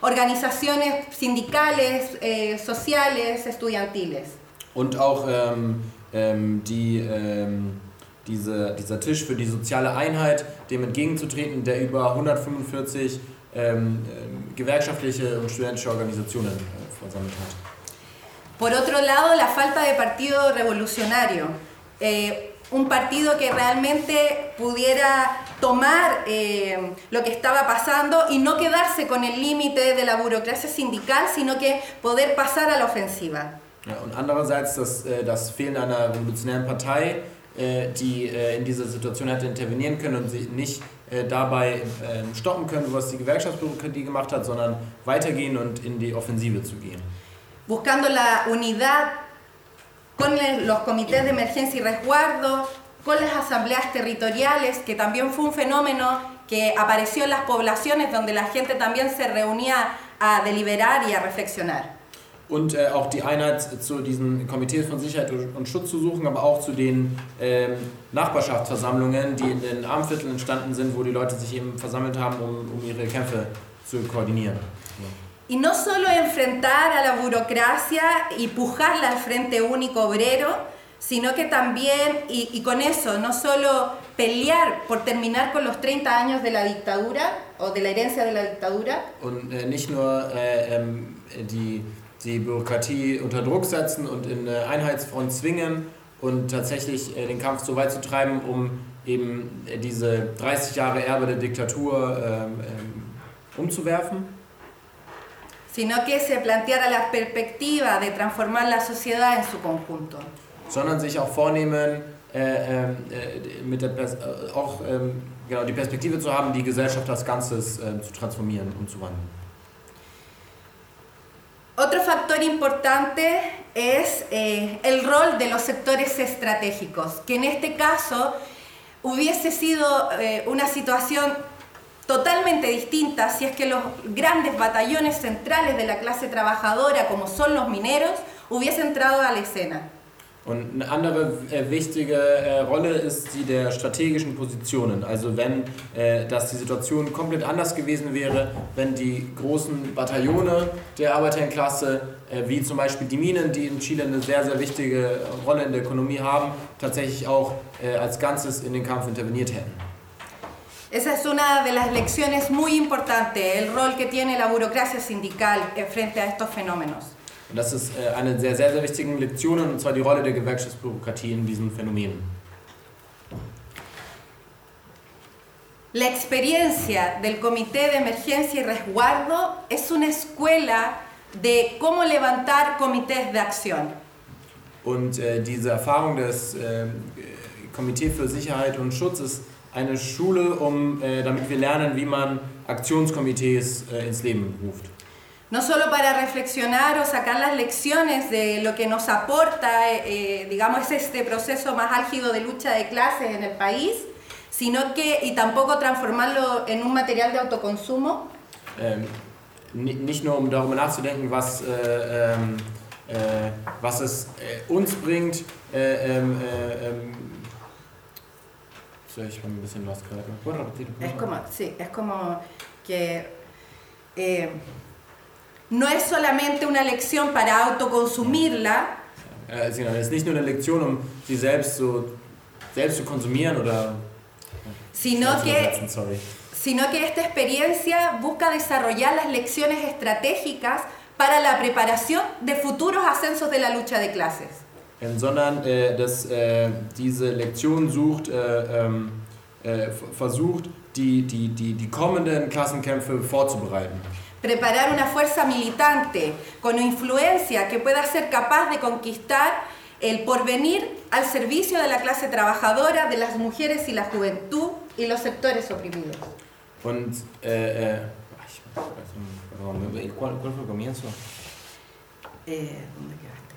organizaciones sindicales, eh, sociales, estudiantiles. Und auch ähm, ähm, die, ähm, diese, dieser Tisch für die soziale Einheit, dem entgegenzutreten, der über 145 ähm, ähm, gewerkschaftliche und studentische Organisationen äh, versammelt hat. Por otro lado, la falta de partido revolucionario. Eh, un partido que realmente pudiera tomar eh, lo que estaba pasando y no quedarse con el límite de la burocracia sindical, sino que poder pasar a la ofensiva. Ja, und andererseits das, äh, das Fehlen einer revolutionären Partei, die äh, in dieser Situation hätte intervenieren können und sie nicht äh, dabei ähm, stoppen können, was die Gewerkschaftsbürokratie gemacht hat, sondern weitergehen und in die Offensive zu gehen. Buscando la unidad con los comités de emergencia y resguardo, con las asambleas territoriales, que también fue un fenómeno que apareció en las poblaciones donde la gente también se reunía a deliberar y a reflexionar. Und äh, auch die Einheit zu diesen Komitees von Sicherheit und Schutz zu suchen, aber auch zu den ähm, Nachbarschaftsversammlungen, die in den Armvierteln entstanden sind, wo die Leute sich eben versammelt haben, um, um ihre Kämpfe zu koordinieren. Y no solo enfrentar a la burocracia y pujarla al Frente Único Obrero, sino que también, y, y, con eso, no solo pelear por terminar con los 30 años de la dictadura o de la herencia de la dictadura. Und äh, nicht nur äh, ähm, die die Bürokratie unter Druck setzen und in eine Einheitsfront zwingen und tatsächlich äh, den Kampf so weit zu treiben, um eben äh, diese 30 Jahre Erbe der Diktatur ähm, ähm, umzuwerfen. sino que se planteara la perspectiva de transformar la sociedad en su conjunto. sondern sich auch vornehmen, äh, ähm, äh, mit der Pers äh, auch ähm, genau, die Perspektive zu haben, die Gesellschaft als Ganzes äh, zu transformieren und zu wandeln. Otro factor importante es eh, el rol de los sectores estratégicos, que en este caso hubiese sido eh, una situación totalmente distinta si es que los grandes batallones centrales de la clase trabajadora, como son los mineros, hubiesen entrado a la escena. Und eine andere äh, wichtige äh, Rolle ist die der strategischen Positionen. Also wenn äh, das die Situation komplett anders gewesen wäre, wenn die großen Bataillone der Arbeiterklasse, äh, wie zum Beispiel die Minen, die in Chile eine sehr, sehr wichtige Rolle in der Ökonomie haben, tatsächlich auch äh, als Ganzes in den Kampf interveniert hätten. Esa es una de las lecciones muy importantes, el rol que tiene la burocracia sindical eh, frente a estos fenómenos. Und das ist äh, eine der sehr, sehr wichtigen Lektionen, und zwar die Rolle der Gewerkschaftsbürokratie in diesen Phänomenen. La experiencia del Comité de Emergencia y Resguardo es una escuela de cómo levantar comités de acción. Und äh, diese Erfahrung des äh, Komitee für Sicherheit und Schutz ist eine Schule, um, äh, damit wir lernen, wie man Aktionskomitees äh, ins Leben ruft. No solo para reflexionar o sacar las lecciones de lo que nos aporta, eh, eh, digamos, este proceso más álgido de lucha de clases en el país, sino que, y tampoco transformarlo en un material de autoconsumo, Ähm, ni- nicht nur um darüber nachzudenken, was, äh, ähm, äh, was es äh, uns bringt. Äh, ähm, äh, ähm, ich bin ein bisschen lost gerade. Es como, sí, es como que eh, no es solamente una lección para autoconsumirla, es nicht nur eine Lektion, um sie selbst, so, selbst zu konsumieren oder. sino que, sino que esta experiencia busca desarrollar las lecciones estratégicas para la preparación de futuros ascensos de la lucha de clases. Ähm, sondern äh, dass äh, diese Lektion sucht, äh, ähm, äh, versucht, die, die, die, die kommenden Klassenkämpfe vorzubereiten. Preparar una fuerza militante con influencia que pueda ser capaz de conquistar el porvenir al servicio de la clase trabajadora, de las mujeres y la juventud y los sectores oprimidos. Und, äh, äh, ich weiß nicht, warum- ¿cuál, cuál fue el comienzo? Eh, ¿dónde quedaste?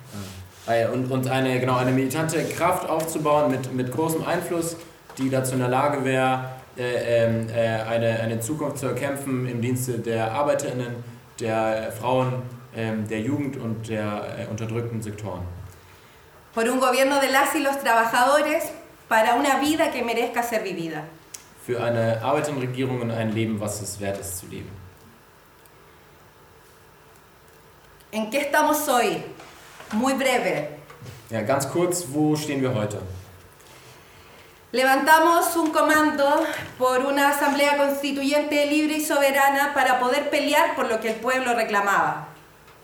Ah, ja, und, und eine, genau, eine militante Kraft aufzubauen mit, mit großem Einfluss, die dazu in der Lage wäre, eine, eine Zukunft zu erkämpfen im Dienste der ArbeiterInnen, der Frauen, ähm, der Jugend und der äh, unterdrückten Sektoren. Por un gobierno de las y los trabajadores para una vida que merezca ser vivida. Für eine Arbeiterinnenregierung und ein Leben, was es wert ist zu leben. ¿En qué estamos hoy? Muy breve. Ja, ganz kurz, wo stehen wir heute? Levantamos un comando por una asamblea constituyente libre y soberana para poder pelear por lo que el pueblo reclamaba.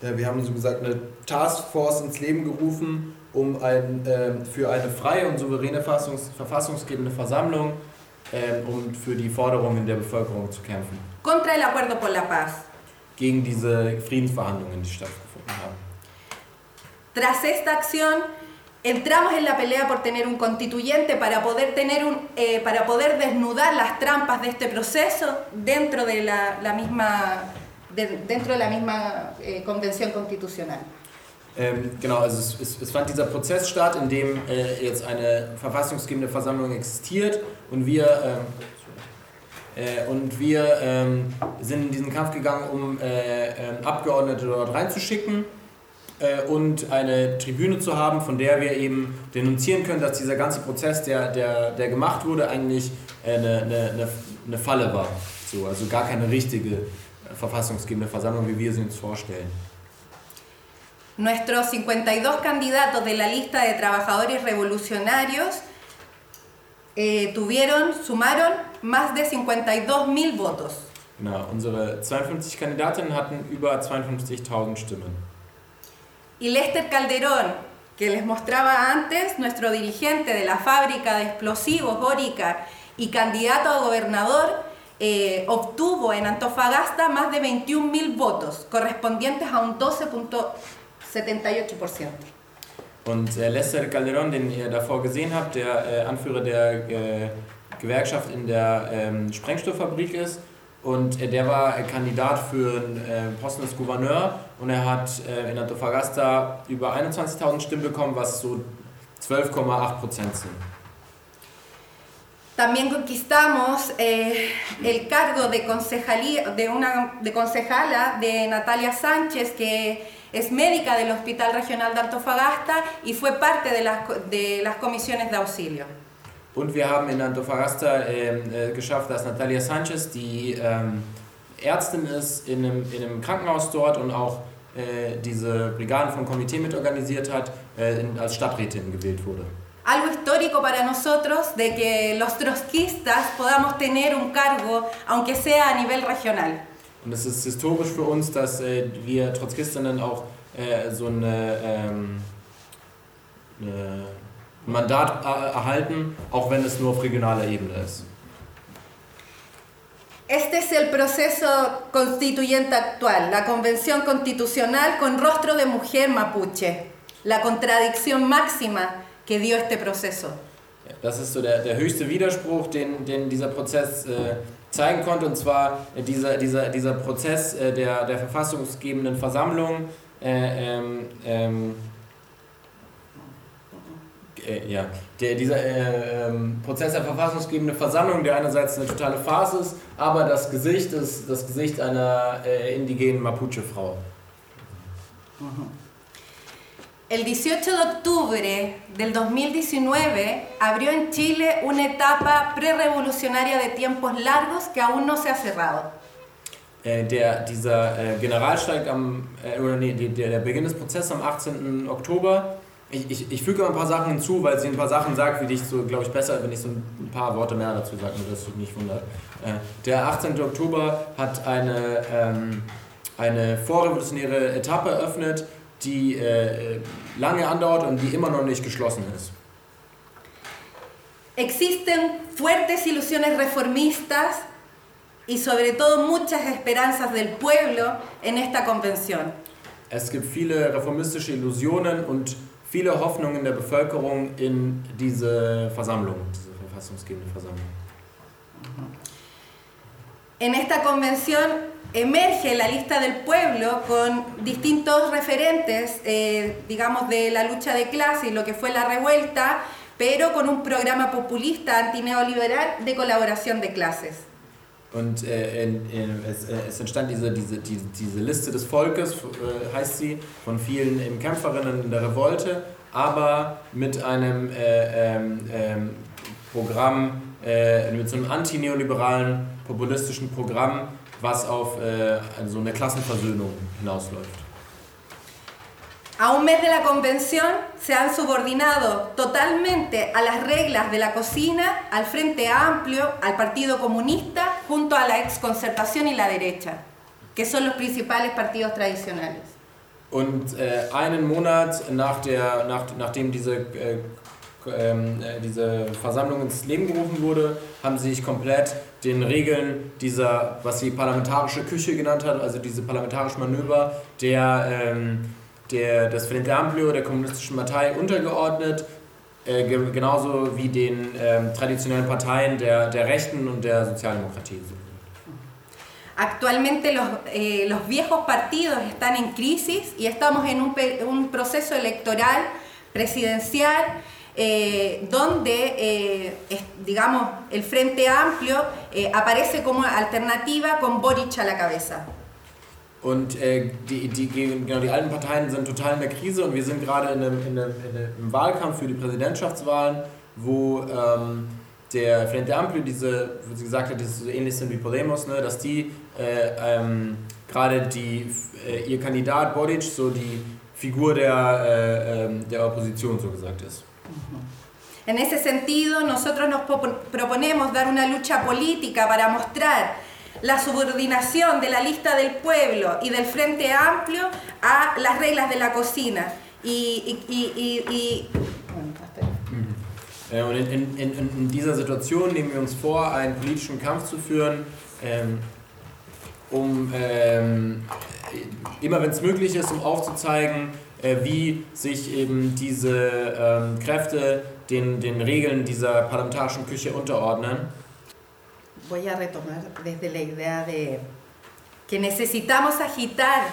Ja, wir haben so gesagt eine Taskforce ins Leben gerufen, um ein, ähm, für eine freie und souveräne Fassungs verfassungsgebende Versammlung, ähm, um für die Forderungen der Bevölkerung zu kämpfen. Contra el acuerdo por la paz. Gegen diese Friedensverhandlungen, die stattgefunden haben. Tras esta acción, entramos en la pelea por tener un constituyente para poder, tener un, eh, para poder desnudar las trampas de este proceso dentro de la, la misma, de- dentro de la misma eh, convención constitucional. Ähm, genau, also es, es, es fand dieser Prozess statt, in dem äh, jetzt eine verfassungsgebende Versammlung existiert und wir, ähm, äh, und wir ähm, sind in diesen Kampf gegangen, um äh, ähm, Abgeordnete dort reinzuschicken und eine Tribüne zu haben, von der wir eben denunzieren können, dass dieser ganze Prozess, der, der, der gemacht wurde, eigentlich äh, eine, eine, eine, Falle war. So, also gar keine richtige äh, verfassungsgebende Versammlung, wie wir sie uns vorstellen. Nuestros 52 candidatos de la lista de trabajadores revolucionarios eh, tuvieron, sumaron más de 52 mil votos. Genau, unsere 52 Kandidatinnen hatten über 52.000 Stimmen. Y Lester Calderón, que les mostraba antes, nuestro dirigente de la fábrica de explosivos Orica y candidato a gobernador, eh, obtuvo en Antofagasta más de 21.000 votos, correspondientes a un 12.78%. Und äh, Lester Calderón, den ihr davor gesehen habt, der äh, Anführer der äh, Gewerkschaft in der ähm, Sprengstofffabrik ist, und äh, der war Kandidat für einen äh, Posten als Gouverneur und er hat äh, in Antofagasta über 21.000 Stimmen bekommen, was so 12,8 Prozent sind. También conquistamos eh, el cargo de, concejalía, de, una, de concejala de Natalia Sánchez, que es médica del Hospital Regional de Antofagasta y fue parte de las, de las comisiones de auxilio. Und wir haben in Antofagasta ähm, äh, geschafft, dass Natalia Sanchez, die ähm, Ärztin ist in einem, in einem Krankenhaus dort und auch äh, diese Brigaden vom Komitee mitorganisiert hat, äh, in, als Stadträtin gewählt wurde. Algo histórico para nosotros de que los trotskistas podamos tener un cargo, aunque sea a nivel regional. Und es ist historisch für uns, dass äh, wir Trotzkistinnen auch äh, so eine, ähm, eine Mandat erhalten, auch wenn es nur auf regionaler Ebene ist. Este es el proceso constituyente actual, la convención constitucional con rostro de mujer mapuche, la contradicción máxima que dio este proceso. Das ist so der, der höchste Widerspruch, den, den dieser Prozess äh, zeigen konnte, und zwar dieser, dieser, dieser Prozess äh, der, der verfassungsgebenden Versammlung. Äh, ähm, ähm, äh, ja, der, dieser äh, ähm, Prozess der verfassungsgebenden Versammlung, der einerseits eine totale Farce ist, aber das Gesicht ist das Gesicht einer äh, indigenen Mapuche-Frau. El 18 de octubre del 2019 abrió en Chile una etapa prerevolucionaria de tiempos largos que aún no se ha cerrado. Äh, der, dieser äh, Generalstreik am, äh, oder nee, der, der Beginn des Prozesses am 18. Oktober ich, ich, ich füge mal ein paar Sachen hinzu, weil sie ein paar Sachen sagt, wie dich so, glaube ich, besser, wenn ich so ein paar Worte mehr dazu sage, nur dass du nicht wundert. Äh, der 18. Oktober hat eine, ähm, eine vorrevolutionäre Etappe eröffnet, die äh, lange andauert und die immer noch nicht geschlossen ist. Existen fuertes ilusiones reformistas y sobre todo muchas esperanzas del pueblo en esta convención. Es gibt viele reformistische Illusionen und viele Hoffnungen der Bevölkerung in diese Versammlung, diese verfassungsgebende Versammlung. En esta convención emerge la lista del pueblo con distintos referentes, eh, digamos, de la lucha de clase y lo que fue la revuelta, pero con un programa populista antineoliberal de colaboración de clases. Und äh, in, in, es, äh, es, entstand diese, diese, die, diese Liste des Volkes, äh, heißt sie, von vielen Kämpferinnen der Revolte, aber mit einem äh, ähm, ähm, Programm, äh, mit so einem antineoliberalen, populistischen Programm, was auf äh, so eine Klassenversöhnung hinausläuft. A un mes de la convención se han subordinado totalmente a las reglas de la cocina al Frente Amplio, al Partido Comunista, junto a la exconcertación y la derecha, que son los principales partidos tradicionales. Und äh, einen Monat nach der, nach, nachdem diese, äh, ähm, äh, diese Versammlung ins Leben gerufen wurde, haben sie sich komplett den Regeln dieser, was sie parlamentarische Küche genannt hat, also diese parlamentarischen Manöver, der ähm, der, des Frente Amplio, der Kommunistischen Partei, untergeordnet, äh, genauso wie den äh, traditionellen Parteien der, der Rechten und der Sozialdemokratie. Actualmente los, eh, los viejos partidos están en crisis y estamos en un, un proceso electoral presidencial eh, donde, eh, es, digamos, el Frente Amplio eh, aparece como alternativa con Boric a la cabeza. Und äh, die, die, genau, die alten Parteien sind total in der Krise und wir sind gerade in einem, in einem, in einem Wahlkampf für die Präsidentschaftswahlen, wo ähm, der Frente Amplio, diese, wo sie gesagt hat, sie so ähnlich sind wie Podemos, ne, dass die äh, ähm, gerade die, äh, ihr Kandidat Boric so die Figur der, äh, ähm, der Opposition so gesagt ist. En ese sentido, nosotros nos proponemos dar una lucha política para mostrar la subordinación de la lista del pueblo y del Frente Amplio a las reglas de la cocina. Y, y, y, Äh, und in, in, in, dieser Situation nehmen wir uns vor, einen politischen Kampf zu führen, ähm, um ähm, immer wenn es möglich ist, um aufzuzeigen, äh, wie sich eben diese ähm, Kräfte den, den Regeln dieser parlamentarischen Küche unterordnen. Voy a retomar desde la idea de que necesitamos agitar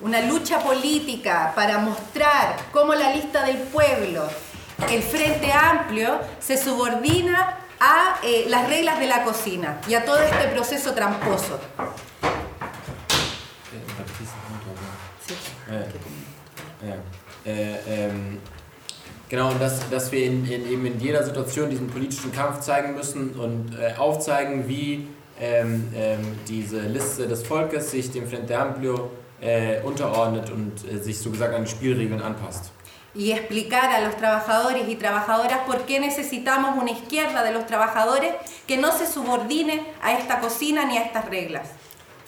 una lucha política para mostrar cómo la lista del pueblo, el Frente Amplio, se subordina a eh, las reglas de la cocina y a todo este proceso tramposo. Ja. Äh, ähm, genau, und dass, dass wir in, in, eben in jeder Situation diesen politischen Kampf zeigen müssen und äh, aufzeigen, wie ähm, ähm, diese Liste des Volkes sich dem Frente Amplio äh, unterordnet und äh, sich so gesagt an die Spielregeln anpasst. y explicar a los trabajadores y trabajadoras por qué necesitamos una izquierda de los trabajadores que no se subordine a esta cocina ni a estas reglas.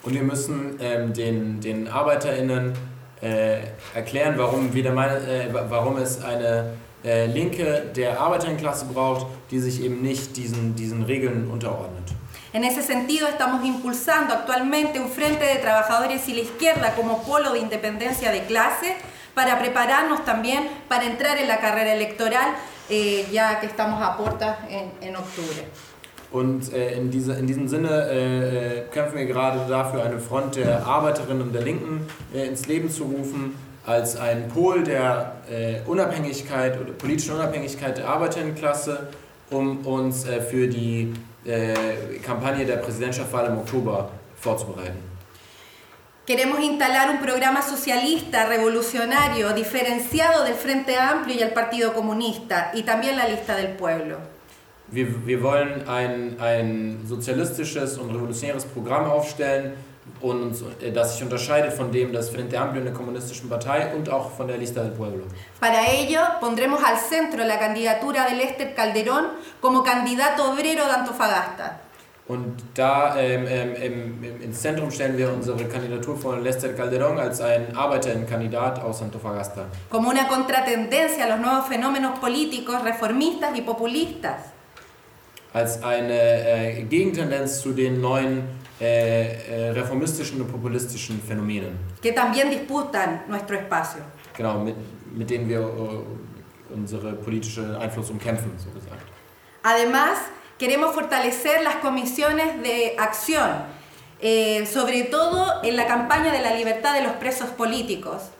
Und wir müssen ähm, den, den ArbeiterInnen äh, erklären, warum, wieder meine, äh, warum es eine äh, Linke der Arbeiterinnenklasse braucht, die sich eben nicht diesen, diesen Regeln unterordnet. En ese sentido, estamos impulsando actualmente un frente de trabajadores y la izquierda como polo de independencia de clase para prepararnos también para entrar en la carrera electoral, eh, ya que estamos a puertas en, en octubre. Und äh, in, diese, in diesem Sinne äh, äh, kämpfen wir gerade dafür, eine Front der Arbeiterinnen und der Linken äh, ins Leben zu rufen, als ein Pol der äh, Unabhängigkeit oder politischen Unabhängigkeit der Arbeiterinnenklasse, um uns äh, für die Kampagne der Präsidentschaftswahl im Oktober vorzubereiten. Queremos instalar un programa socialista, revolucionario, diferenciado del Frente Amplio y el Partido Comunista y también la lista del pueblo. wir, wir wollen ein, ein sozialistisches und revolutionäres Programm aufstellen, und äh, das sich unterscheidet von dem des Frente Amplio der kommunistischen Partei und auch von der Lista del Pueblo. Para ello pondremos al centro la candidatura de Lester Calderón como candidato obrero de Antofagasta. Und da ähm, ähm, im, ins Zentrum stellen wir unsere Kandidatur von Lester Calderón als ein Arbeiterinnenkandidat aus Antofagasta. Como una contratendencia a los nuevos fenómenos políticos reformistas y populistas als eine äh, Gegentendenz zu den neuen äh, äh, reformistischen und populistischen Phänomenen. Que también disputan nuestro espacio. Genau, mit, mit denen wir uh, unsere politische Einfluss umkämpfen, so gesagt. Además, queremos fortalecer las comisiones de acción, eh, sobre todo en la campaña de la libertad de los presos políticos.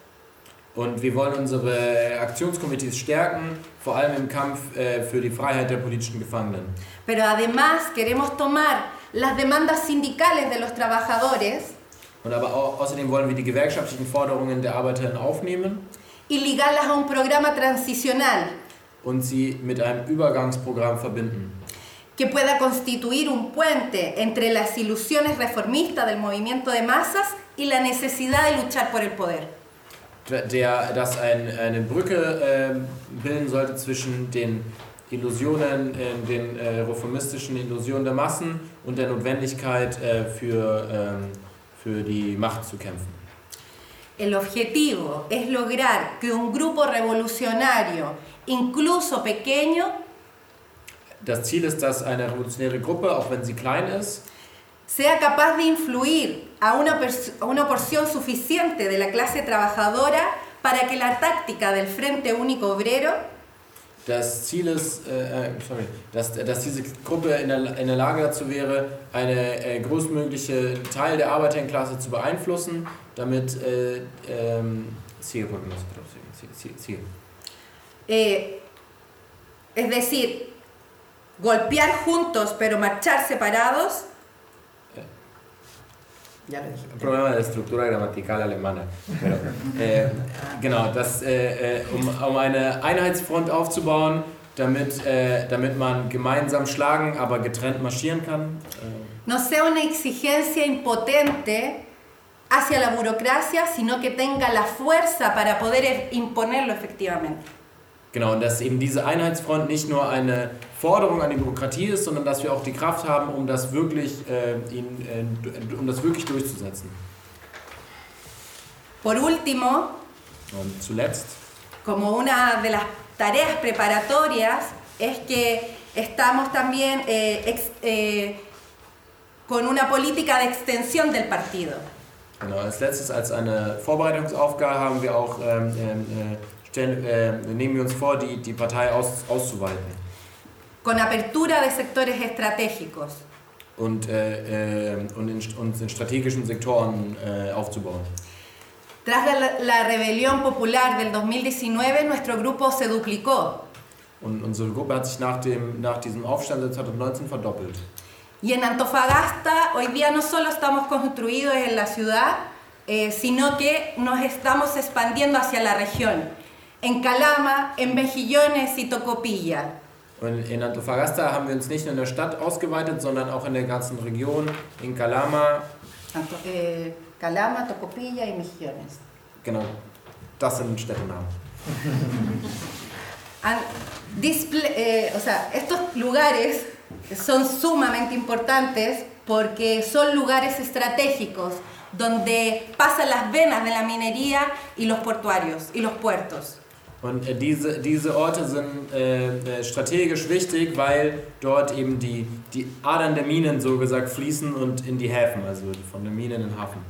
Und wir wollen unsere Aktionskomitees stärken, vor allem im Kampf äh, für die Freiheit der politischen Gefangenen. Pero además queremos tomar las demandas sindicales de los trabajadores Und aber au außerdem wollen wir die gewerkschaftlichen Forderungen der Arbeiterinnen aufnehmen y ligarlas a un programa transicional und sie mit einem Übergangsprogramm verbinden. que pueda constituir un puente entre las ilusiones reformistas del movimiento de masas y la necesidad de luchar por el poder. der, das ein, eine Brücke äh, bilden sollte zwischen den Illusionen, äh, den äh, reformistischen Illusionen der Massen und der Notwendigkeit äh, für, ähm, für die Macht zu kämpfen. El objetivo es lograr que un grupo revolucionario, incluso pequeño, das Ziel ist, dass eine revolutionäre Gruppe, auch wenn sie klein ist, sea capaz de influir a una, a una porción suficiente de la clase trabajadora para que la táctica del Frente Único Obrero das Ziel ist, äh, äh, sorry, dass, dass diese Gruppe in der, in der Lage dazu wäre, eine äh, größtmögliche Teil der Arbeiterklasse zu beeinflussen, damit äh, ähm, sigue sigue, sigue. Eh, es decir, golpear juntos pero marchar separados Ja, Ein Problem der Struktur grammatikal alemana. Pero, äh, genau, das, äh, um, um eine Einheitsfront aufzubauen, damit, äh, damit man gemeinsam schlagen, aber getrennt marschieren kann. No sea una exigencia impotente hacia la burocracia, sino que tenga la fuerza para poder imponerlo efectivamente. Genau, und dass eben diese Einheitsfront nicht nur eine Forderung an die Bürokratie ist, sondern dass wir auch die Kraft haben, um das wirklich, äh, ihn, äh, um das wirklich durchzusetzen. Por último, und zuletzt, como una de las tareas preparatorias, es que estamos también eh, ex, eh, con una política de extensión del partido. Genau, als letztes, als eine Vorbereitungsaufgabe haben wir auch, ähm, äh, stellen, äh, nehmen wir uns vor, die, die Partei aus, auszuweiten con apertura de sectores estratégicos. und, äh, äh, und in, uns in strategischen Sektoren äh, aufzubauen. Tras la, la rebelión popular del 2019, nuestro grupo se duplicó Und unsere Gruppe hat sich nach, dem, nach diesem Aufstand 2019 verdoppelt. y en Antofagasta hoy día no solo estamos construidos en la ciudad, eh, sino que nos estamos expandiendo hacia la región. En Calama, en Mejillones y Tocopilla. Und in Antofagasta haben wir uns nicht nur in der Stadt ausgeweitet, sondern auch in der ganzen Region, in Calama. Anto- eh, Calama, Tocopilla y Mejillones. Genau, das sind Städtenamen. Disple- eh, o sea, estos lugares son sumamente importantes porque son lugares estratégicos donde pasan las venas de la minería y los portuarios y los puertos. Und äh, diese, diese Orte sind äh, äh, strategisch wichtig, weil dort eben die, die Adern der Minen so gesagt fließen und in die Häfen, also von den Minen in den Hafen.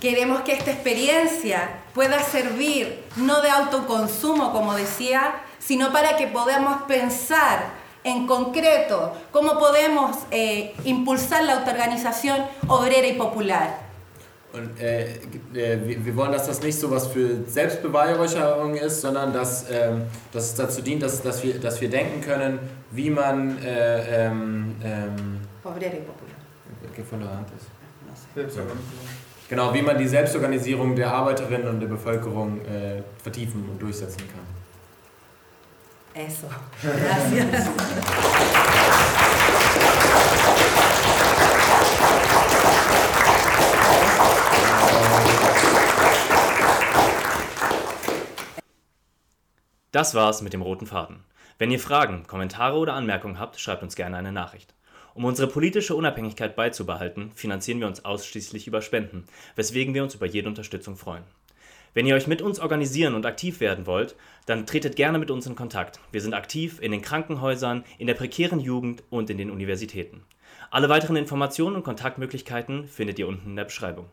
Queremos que esta experiencia pueda servir no de autoconsumo, como decía, sino para que podamos pensar en concreto cómo podemos eh, impulsar la autoorganización obrera y popular. Und äh, äh, wir, wir wollen, dass das nicht so was für Selbstbeweihräucherung ist, sondern dass, ähm, dass es dazu dient, dass, dass, wir, dass wir denken können, wie man äh, ähm, ähm. Genau, wie man die Selbstorganisierung der Arbeiterinnen und der Bevölkerung äh, vertiefen und durchsetzen kann. Eso. Gracias. Das war's mit dem roten Faden. Wenn ihr Fragen, Kommentare oder Anmerkungen habt, schreibt uns gerne eine Nachricht. Um unsere politische Unabhängigkeit beizubehalten, finanzieren wir uns ausschließlich über Spenden, weswegen wir uns über jede Unterstützung freuen. Wenn ihr euch mit uns organisieren und aktiv werden wollt, dann tretet gerne mit uns in Kontakt. Wir sind aktiv in den Krankenhäusern, in der prekären Jugend und in den Universitäten. Alle weiteren Informationen und Kontaktmöglichkeiten findet ihr unten in der Beschreibung.